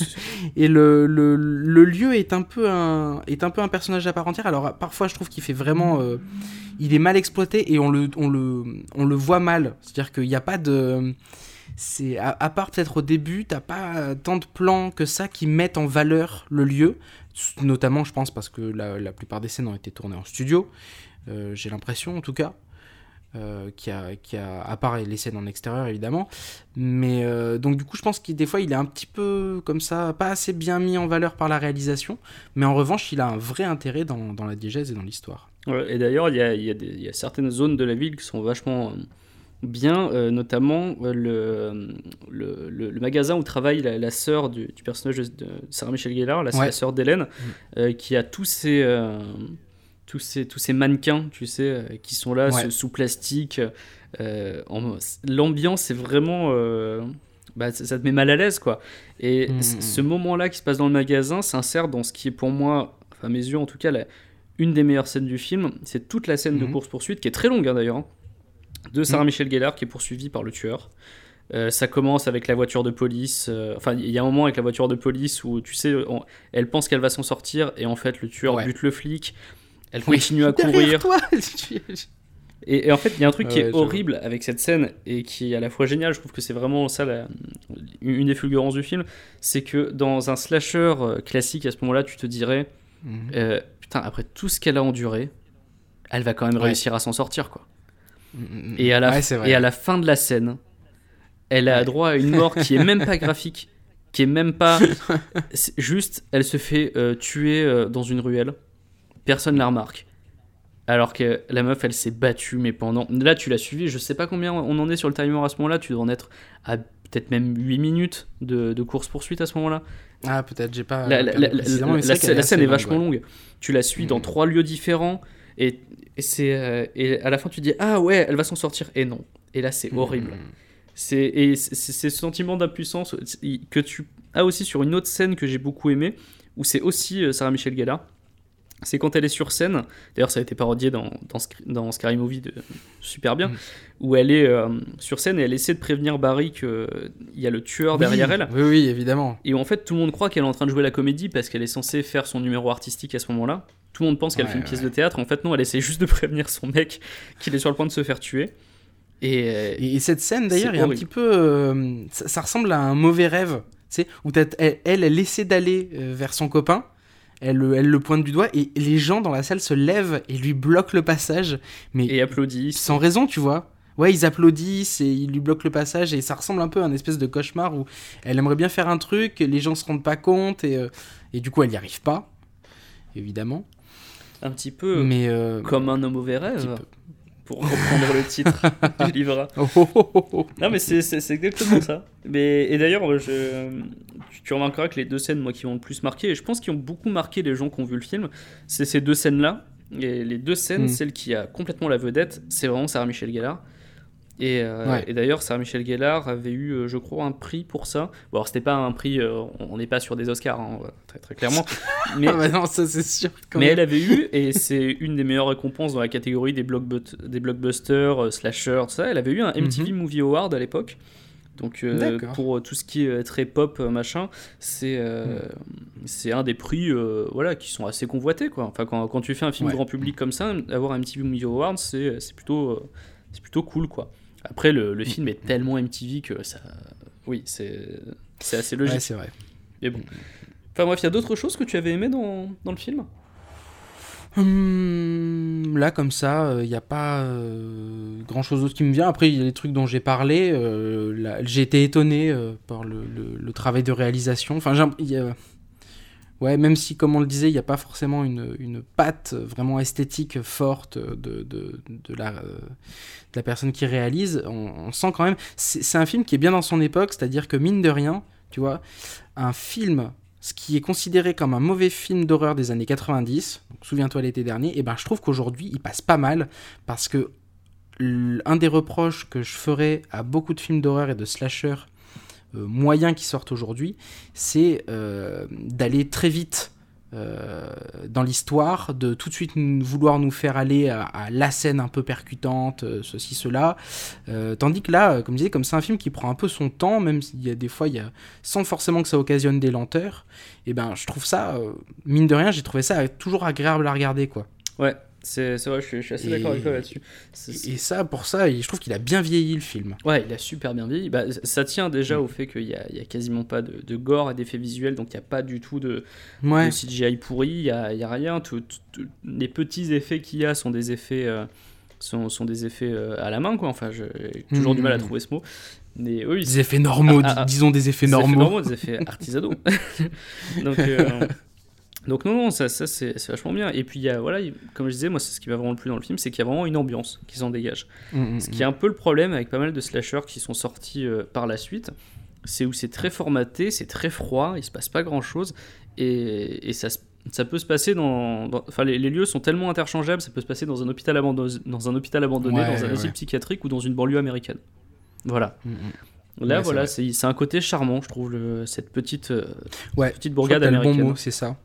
[laughs] Et le, le, le lieu est un, peu un, est un peu un personnage à part entière. Alors parfois je trouve qu'il fait vraiment... euh, il est mal exploité et on le, on le, on le voit mal. C'est-à-dire qu'il n'y a pas de... C'est, à, part peut-être au début, t'as pas tant de plans que ça qui mettent en valeur le lieu. Notamment, je pense, parce que la, plupart des scènes ont été tournées en studio. Euh, J'ai l'impression, en tout cas. Euh, qui a, à part les scènes en extérieur évidemment, mais euh, donc du coup je pense qu'il des fois il est un petit peu comme ça, pas assez bien mis en valeur par la réalisation, mais en revanche il a un vrai intérêt dans, dans la diégèse et dans l'histoire. Et d'ailleurs, il y a, y a certaines zones de la ville qui sont vachement bien, euh, notamment euh, le, le, magasin où travaille la, la sœur du, du personnage de, de Sarah Michelle Gellar, la, Ouais. la sœur d'Hélène, euh, qui a tous ces, tous, ces, tous ces mannequins, tu sais, qui sont là Ouais. sous, sous plastique. L'ambiance est vraiment. bah, ça, ça te met mal à l'aise, quoi. Et Mhm. c- ce moment-là qui se passe dans le magasin s'insère dans ce qui est pour moi, à mes yeux en tout cas, la- une des meilleures scènes du film. C'est toute la scène de course-poursuite, qui est très longue hein, d'ailleurs, hein, de Sarah Mhm. Michelle Gellar qui est poursuivie par le tueur. Euh, ça commence avec la voiture de police. euh, Enfin, il y a un moment avec la voiture de police où tu sais, on- elle pense qu'elle va s'en sortir et en fait le tueur Ouais. bute le flic. Elle Oui. continue à [laughs] courir. toi [laughs] Et, et en fait, il y a un truc qui Ouais, est horrible avec cette scène et qui est à la fois génial. Je trouve que c'est vraiment ça la- une des fulgurances du film. C'est que dans un slasher euh, classique, à ce moment-là, tu te dirais Mhm. euh, Putain, après tout ce qu'elle a enduré, elle va quand même Ouais. réussir à s'en sortir, quoi. Mhm. Et à la, Ouais, et à la fin de la scène, elle a Ouais. droit à une mort qui est même pas [laughs] graphique, qui est même pas. [laughs] juste, elle se fait euh, tuer euh, dans une ruelle. Personne la remarque. Alors que la meuf, elle s'est battue, mais pendant. Là, tu l'as suivi, je sais pas combien on en est sur le timer à ce moment-là, tu dois en être à peut-être même 8 minutes de, de course-poursuite à ce moment-là. Ah peut-être j'ai pas... La, scène, est vachement ouais. longue. Tu la suis dans trois lieux différents et, et c'est euh, et à la fin tu dis ah ouais elle va s'en sortir et non et là c'est horrible. Mhm. C'est et c'est ce sentiment d'impuissance que tu as aussi sur une autre scène que j'ai beaucoup aimé où c'est aussi euh, Sarah Michelle Gellar. C'est quand elle est sur scène. D'ailleurs, ça a été parodié dans, dans, dans Scary Movie de super bien, Mhm. où elle est euh, sur scène et elle essaie de prévenir Barry qu'il y a le tueur derrière elle. Oui, oui, évidemment. Et où en fait tout le monde croit qu'elle est en train de jouer la comédie parce qu'elle est censée faire son numéro artistique à ce moment-là. Tout le monde pense qu'elle Ouais, fait une pièce de théâtre. En fait, non, elle essaie juste de [laughs] prévenir son mec qu'il est sur le point de se faire tuer. Et, euh, Et, et cette scène d'ailleurs est un petit peu. euh, ça, ça ressemble à un mauvais rêve. Tu sais, où elle, elle, elle essaie d'aller euh, vers son copain. Elle, le- elle le pointe du doigt et les gens dans la salle se lèvent et lui bloquent le passage. Mais et applaudissent. sans raison, tu vois. Ouais, ils applaudissent et ils lui bloquent le passage et ça ressemble un peu à un espèce de cauchemar où elle aimerait bien faire un truc, les gens se rendent pas compte et, et du coup elle n'y arrive pas, évidemment. Un petit peu Mais euh, comme un homme petit rêve, pour reprendre le titre [laughs] du livre. Oh, oh, oh. Non, mais c'est exactement ça. Mais, et d'ailleurs, je, tu, remarqueras que les deux scènes, moi, qui ont le plus marqué, et je pense qu'ils ont beaucoup marqué les gens qui ont vu le film, c'est ces deux scènes-là. Et les deux scènes, Mm. celle qui a complètement la vedette, c'est vraiment Sarah Michel Gellar. Et, euh, Ouais. et d'ailleurs, Sarah Michel Gellar avait eu, euh, je crois, un prix pour ça. Bon, alors, c'était pas un prix, euh, on n'est pas sur des Oscars, hein, très, très clairement. [laughs] Mais, Ah bah non, ça c'est sûr. quand mais même. elle avait eu, [laughs] et c'est une des meilleures récompenses dans la catégorie des, des blockbusters, euh, slashers, tout ça. Elle avait eu un MTV Movie Award à l'époque. Donc, euh, pour tout ce qui est très pop, machin, c'est euh, c'est un des prix euh, voilà, qui sont assez convoités. Quoi. Enfin, quand, quand tu fais un film Ouais. grand public comme ça, avoir un MTV Movie Award, c'est c'est plutôt, c'est plutôt cool. Quoi. Après, le, le film est tellement MTV que ça. Oui, c'est assez logique. Ouais, c'est vrai. mais bon. Enfin, bref, il y a d'autres choses que tu avais aimé dans, dans le film? Hum, là, comme ça, il n'y a pas grand chose d'autre qui me vient. Après, il y a les trucs dont j'ai parlé. euh, j'ai été étonné euh, par le, le- le travail de réalisation. Enfin, il y a- ouais, même si, comme on le disait, il n'y a pas forcément une, une patte vraiment esthétique forte de, euh, la personne qui réalise, on, sent quand même. C'est un film qui est bien dans son époque, c'est-à-dire que, mine de rien, tu vois, un film ce qui est considéré comme un mauvais film d'horreur des années 90, donc souviens-toi l'été dernier, et ben je trouve qu'aujourd'hui il passe pas mal parce que un des reproches que je ferais à beaucoup de films d'horreur et de slasher moyens qui sortent aujourd'hui, c'est euh, d'aller très vite euh, dans l'histoire, de tout de suite vouloir nous faire aller à, la scène un peu percutante, euh, ceci, cela. Euh, tandis que là, euh, comme je disais, comme c'est un film qui prend un peu son temps, même s'il y a des fois, il y a, sans forcément que ça occasionne des lenteurs, et ben je trouve ça, euh, mine de rien, j'ai trouvé ça toujours agréable à regarder, quoi. Ouais, c'est vrai, je suis, je suis assez d'accord avec toi là-dessus. Et, ça, pour ça, je trouve qu'il a bien vieilli le film. Ouais, il a super bien vieilli. Bah, ça tient déjà au fait qu'il y a, quasiment pas de, de gore et d'effets visuels, donc il n'y a pas du tout de, Ouais. de CGI pourri, il n'y a, il y a rien. Tout- les petits effets qu'il y a sont des effets, euh, sont, sont des effets euh, à la main, quoi. Enfin, j'ai toujours du mal à Mhm. trouver ce mot. Mais oui, Des effets normaux, Ah, ah, ah. dis- disons des effets des normaux. effets normaux, des effets [laughs] artisanaux. [laughs] donc, euh, donc non, non, ça, ça c'est vachement bien. Et puis, il y a, voilà, il- comme je disais, moi, c'est ce qui m'a vraiment le plus dans le film, c'est qu'il y a vraiment une ambiance qui s'en dégage. Mm, mm, Ce qui est un peu le problème avec pas mal de slashers qui sont sortis euh, par la suite, c'est où c'est très formaté, c'est très froid, il se passe pas grand chose, et, et ça, ça peut se passer dans. Enfin, les, les lieux sont tellement interchangeables, ça peut se passer dans un hôpital, abandonné, dans un hôpital abandonné, Ouais, dans un asile ouais. psychiatrique ou dans une banlieue américaine. Voilà. mm, mm. Là, Ouais, voilà, c'est un côté charmant, je trouve, le- cette petite, euh, Ouais, petite bourgade le bon américaine. mot, c'est ça.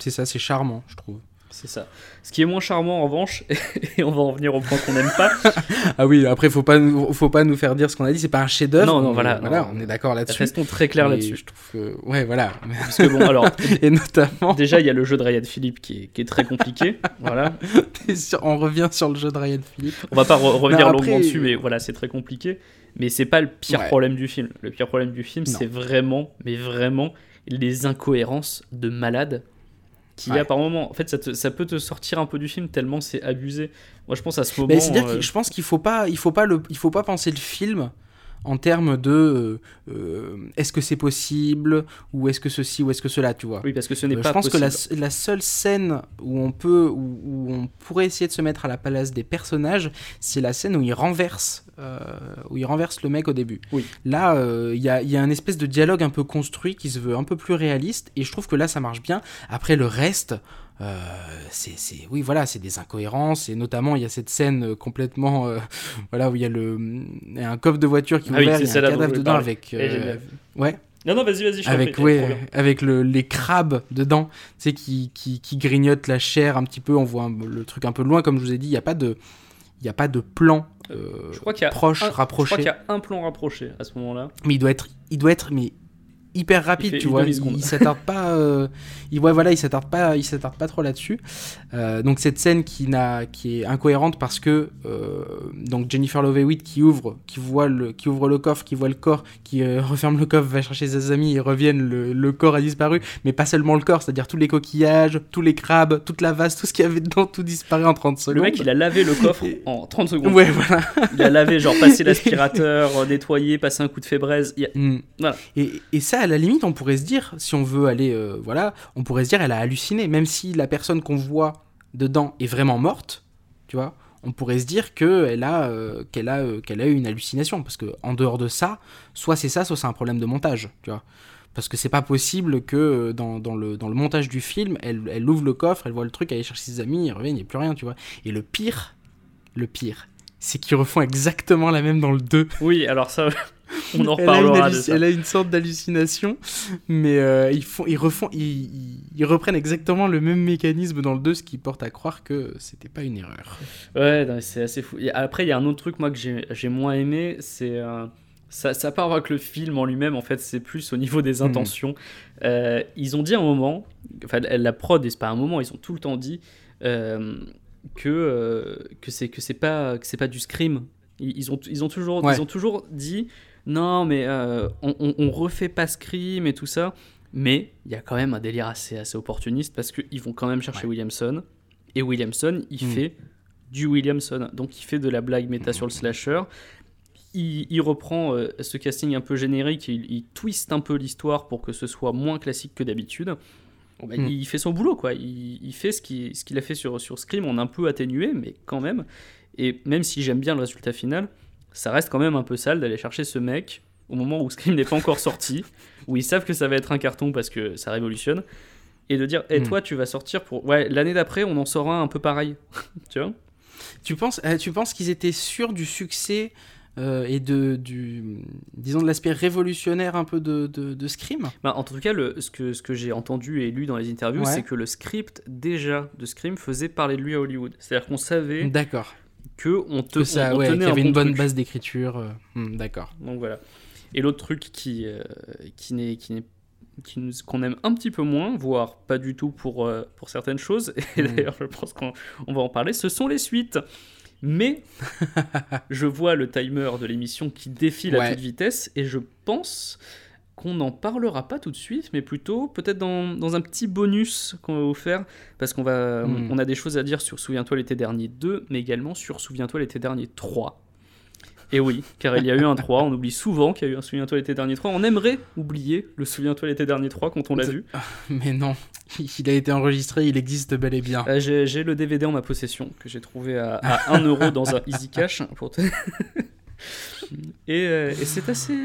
C'est ça, c'est charmant, je trouve. C'est ça. Ce qui est moins charmant, en revanche, [laughs] et on va en venir au point qu'on n'aime pas, [laughs] Ah oui, après, faut pas, nous- faut pas nous faire dire ce qu'on a dit, c'est pas un chef-d'œuvre. Non, non, voilà, voilà non. on est d'accord là-dessus. restons très clairs là-dessus. Je trouve que, ouais, voilà. Parce que bon, alors, [laughs] Et notamment, déjà, il y a le jeu de Ryan Philippe qui est, qui est très compliqué. voilà. on revient sur le jeu de Ryan Philippe. On va pas re- revenir après- longuement dessus, mais voilà, c'est très compliqué. Mais c'est pas le pire Ouais. problème du film. Le pire problème du film, c'est vraiment, mais vraiment, les incohérences de malade qu'il y a par moment. En fait, ça, te- ça peut te sortir un peu du film tellement c'est abusé. Moi, je pense à ce moment. Mais c'est-à-dire euh, que je pense qu'il faut pas, il faut pas le, il faut pas penser le film en termes de euh, euh, est-ce que c'est possible ou est-ce que ceci ou est-ce que cela, tu vois. Oui, parce que ce n'est Euh, pas je pense possible. que la, la seule scène où on peut, où, où on pourrait essayer de se mettre à la place des personnages, c'est la scène où il renverse, euh, où il renverse le mec au début. Oui. Là, euh, il y, a, y a un espèce de dialogue un peu construit qui se veut un peu plus réaliste, et je trouve que là, ça marche bien. Après, le reste. euh, c'est, c'est- oui, voilà, c'est des incohérences et notamment il y a cette scène euh, complètement, euh, [laughs] voilà, où il y a le, il y a un coffre de voiture qui est Ah oui, ouvert, c'est il y a un cadavre dedans avec, est euh, ouais, Non, non, vas-y, vas-y, je avec ouais, avec le, les crabes dedans, tu sais, qui, qui, qui grignotent la chair un petit peu. On voit un- le truc un peu loin, comme je vous ai dit. Il n'y a pas de, il y a pas de plan euh, Je crois qu'il y a proche, un- Je rapproché. crois qu'il y a un plan rapproché à ce moment-là. Mais il doit être, il doit être, mais hyper rapide, tu vois. Il, s'attarde pas, euh, il, ouais, voilà, il s'attarde pas, il s'attarde pas trop là-dessus. Euh, donc cette scène qui n'a, qui est incohérente parce que euh, donc Jennifer Love Hewitt qui ouvre, qui voit le, qui ouvre le coffre, qui voit le corps, qui [laughs] referme le coffre, va chercher ses amis et reviennent, le, corps a disparu, mais pas seulement le corps, c'est-à-dire tous les coquillages, tous les crabes, toute la vase, tout ce qu'il y avait dedans, tout disparaît en 30 secondes. Le mec, il a lavé le coffre en 30 secondes. Ouais, voilà. il a lavé, genre passé [laughs] l'aspirateur, nettoyé, passé un coup de fébraise. Mm. Voilà. Et, et ça à la limite, on pourrait se dire, si on veut aller, euh, voilà, on pourrait se dire, elle a halluciné, même si la personne qu'on voit dedans est vraiment morte, tu vois. On pourrait se dire qu'elle a, euh, qu'elle a, euh, qu'elle a eu une hallucination, parce que en dehors de ça, soit c'est ça, soit c'est un problème de montage, tu vois. Parce que c'est pas possible que dans, le, dans le montage du film, elle, ouvre le coffre, elle voit le truc, elle cherche ses amis, elle revient, il n'y a plus rien, tu vois. Et le pire, le pire, c'est qu'ils refont exactement la même dans le 2. Oui, alors ça, [laughs] on en reparlera elle de ça. Elle a une sorte d'hallucination, mais euh, ils, font, ils, refont, ils, ils, reprennent exactement le même mécanisme dans le 2, ce qui porte à croire que c'était pas une erreur. Ouais, c'est assez fou. après, il y a un autre truc, moi, que j'ai moins aimé, c'est... Euh, ça, ça part avec le film en lui-même, en fait, c'est plus au niveau des hmm. intentions. Euh, ils ont dit un moment, enfin, la prod, et c'est pas un moment, ils ont tout le temps dit que, que c'est que c'est pas, que pas du scream. Ils, ont, ils, ont toujours, ils ont toujours dit non, mais euh, on, refait pas Scream et tout ça. Mais il y a quand même un délire assez, assez opportuniste parce qu'ils vont quand même chercher Williamson. Et Williamson, il hmm. fait du Williamson. Donc il fait de la blague méta sur le slasher. Il, reprend euh, ce casting un peu générique, il, il twiste un peu l'histoire pour que ce soit moins classique que d'habitude. Bah, hmm. Il fait son boulot, quoi. Il, fait ce qu'il ce a fait sur, sur Scream, on a un peu atténué, mais quand même. Et même si j'aime bien le résultat final, ça reste quand même un peu sale d'aller chercher ce mec au moment où Scream n'est pas encore sorti, [laughs] où ils savent que ça va être un carton parce que ça révolutionne, et de dire, et eh, hmm. toi, tu vas sortir pour. Ouais, l'année d'après, on en sera un peu pareil. [laughs] tu vois? Tu penses, tu penses qu'ils étaient sûrs du succès euh, et de, du, disons, de l'aspect révolutionnaire un peu de, de, Scream? Bah, En tout cas, le, ce que, ce que j'ai entendu et lu dans les interviews, c'est que le script déjà de Scream faisait parler de lui à Hollywood. C'est-à-dire qu'on savait D'accord que on te ça, on, y avait une bonne base d'écriture. Euh, hmm, d'accord. Donc voilà. Et l'autre truc qui euh, qui n'est qui n'est qu'on aime un petit peu moins, voire pas du tout pour, euh, pour certaines choses, [laughs] et hmm. d'ailleurs je pense qu'on va en parler, ce sont les suites. Mais [laughs] je vois le timer de l'émission qui défile à toute vitesse, et je pense qu'on n'en parlera pas tout de suite, mais plutôt peut-être dans, dans, un petit bonus qu'on va vous faire, parce qu'on va, hmm. on a des choses à dire sur Souviens-toi l'été dernier 2, mais également sur Souviens-toi l'été dernier 3. Et oui, car il y a eu un 3, on oublie souvent qu'il y a eu un Souviens-toi l'été dernier 3, on aimerait oublier le Souviens-toi l'été dernier 3 quand on l'a vu. [laughs] Mais non, il a été enregistré, il existe bel et bien. Euh, j'ai le DVD en ma possession, que j'ai trouvé à, à 1 euro dans un [laughs] Easy Cash, pour te... [laughs] Euh, et, c'est assez,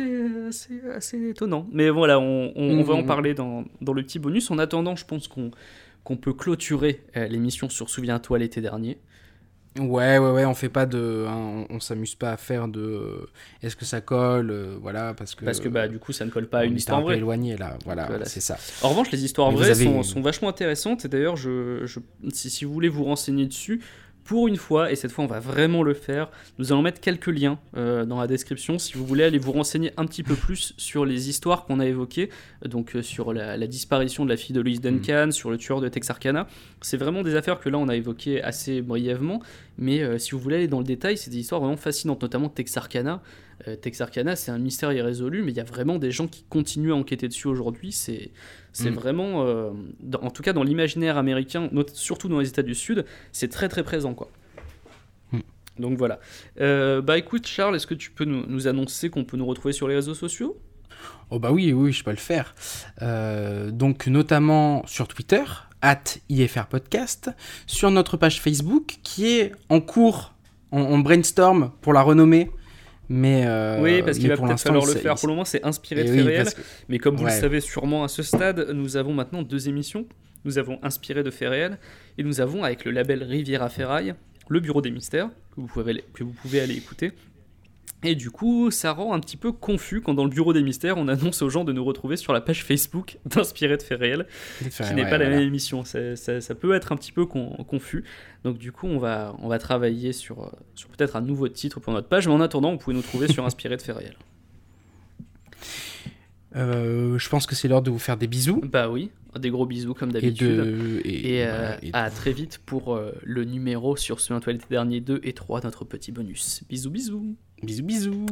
assez, étonnant. Mais voilà, on, va en mm. parler dans, dans, le petit bonus. En attendant, je pense qu'on qu'on peut clôturer euh, l'émission sur Souviens-toi l'été dernier. Ouais, ouais, ouais, on fait pas de. Hein, on, s'amuse pas à faire de. Est-ce que ça colle euh, Voilà, parce que. Parce que bah, du coup, ça ne colle pas à une histoire vraie. éloigné là, voilà, c'est ça. En revanche, les histoires vraies sont, sont, vachement intéressantes. Et d'ailleurs, je, je, si, si, vous voulez vous renseigner dessus, pour une fois, et cette fois on va vraiment le faire, nous allons mettre quelques liens euh, dans la description si vous voulez aller vous renseigner un petit peu plus sur les histoires qu'on a évoquées, donc euh, sur la, disparition de la fille de Louise Duncan, mm. sur le tueur de Texarkana. C'est vraiment des affaires que là on a évoquées assez brièvement, mais euh, si vous voulez aller dans le détail, c'est des histoires vraiment fascinantes, notamment Texarkana. Texarkana, c'est un mystère irrésolu, mais il y a vraiment des gens qui continuent à enquêter dessus aujourd'hui. C'est c'est mm. vraiment, euh, en tout cas dans l'imaginaire américain, surtout dans les États du Sud, c'est très très présent quoi. Mm. Donc voilà. Euh, bah écoute Charles, est-ce que tu peux nous, annoncer qu'on peut nous retrouver sur les réseaux sociaux? Oh bah oui, oui, je peux le faire. Euh, donc notamment sur Twitter, at IFR Podcast, sur notre page Facebook qui est en cours, on brainstorm pour la renommer. Mais euh, oui, parce qu'il va peut-être falloir le faire. Pour le moment, c'est inspiré de faits réels. Mais comme vous le savez sûrement à ce stade, nous avons maintenant deux émissions. Nous avons inspiré de faits réels et nous avons avec le label Riviera Ferraille le Bureau des Mystères que vous pouvez que vous pouvez aller écouter. Et du coup, ça rend un petit peu confus quand dans le bureau des mystères, on annonce aux gens de nous retrouver sur la page Facebook [laughs] d'Inspiré de faits réels, qui n'est pas la même émission. Ça, ça, peut être un petit peu confus. Donc du coup, on va, on va travailler sur, sur peut-être un nouveau titre pour notre page. Mais en attendant, vous pouvez nous trouver sur Inspiré de faits réels. Euh, je pense que c'est l'heure de vous faire des bisous. Bah oui, des gros bisous comme Et, d'habitude. de, et, Et, voilà, euh, et- à très vite pour euh, le numéro sur Souviens-toi l'été dernier 2 et 3, notre petit bonus. Bisous bisous bisous bisous.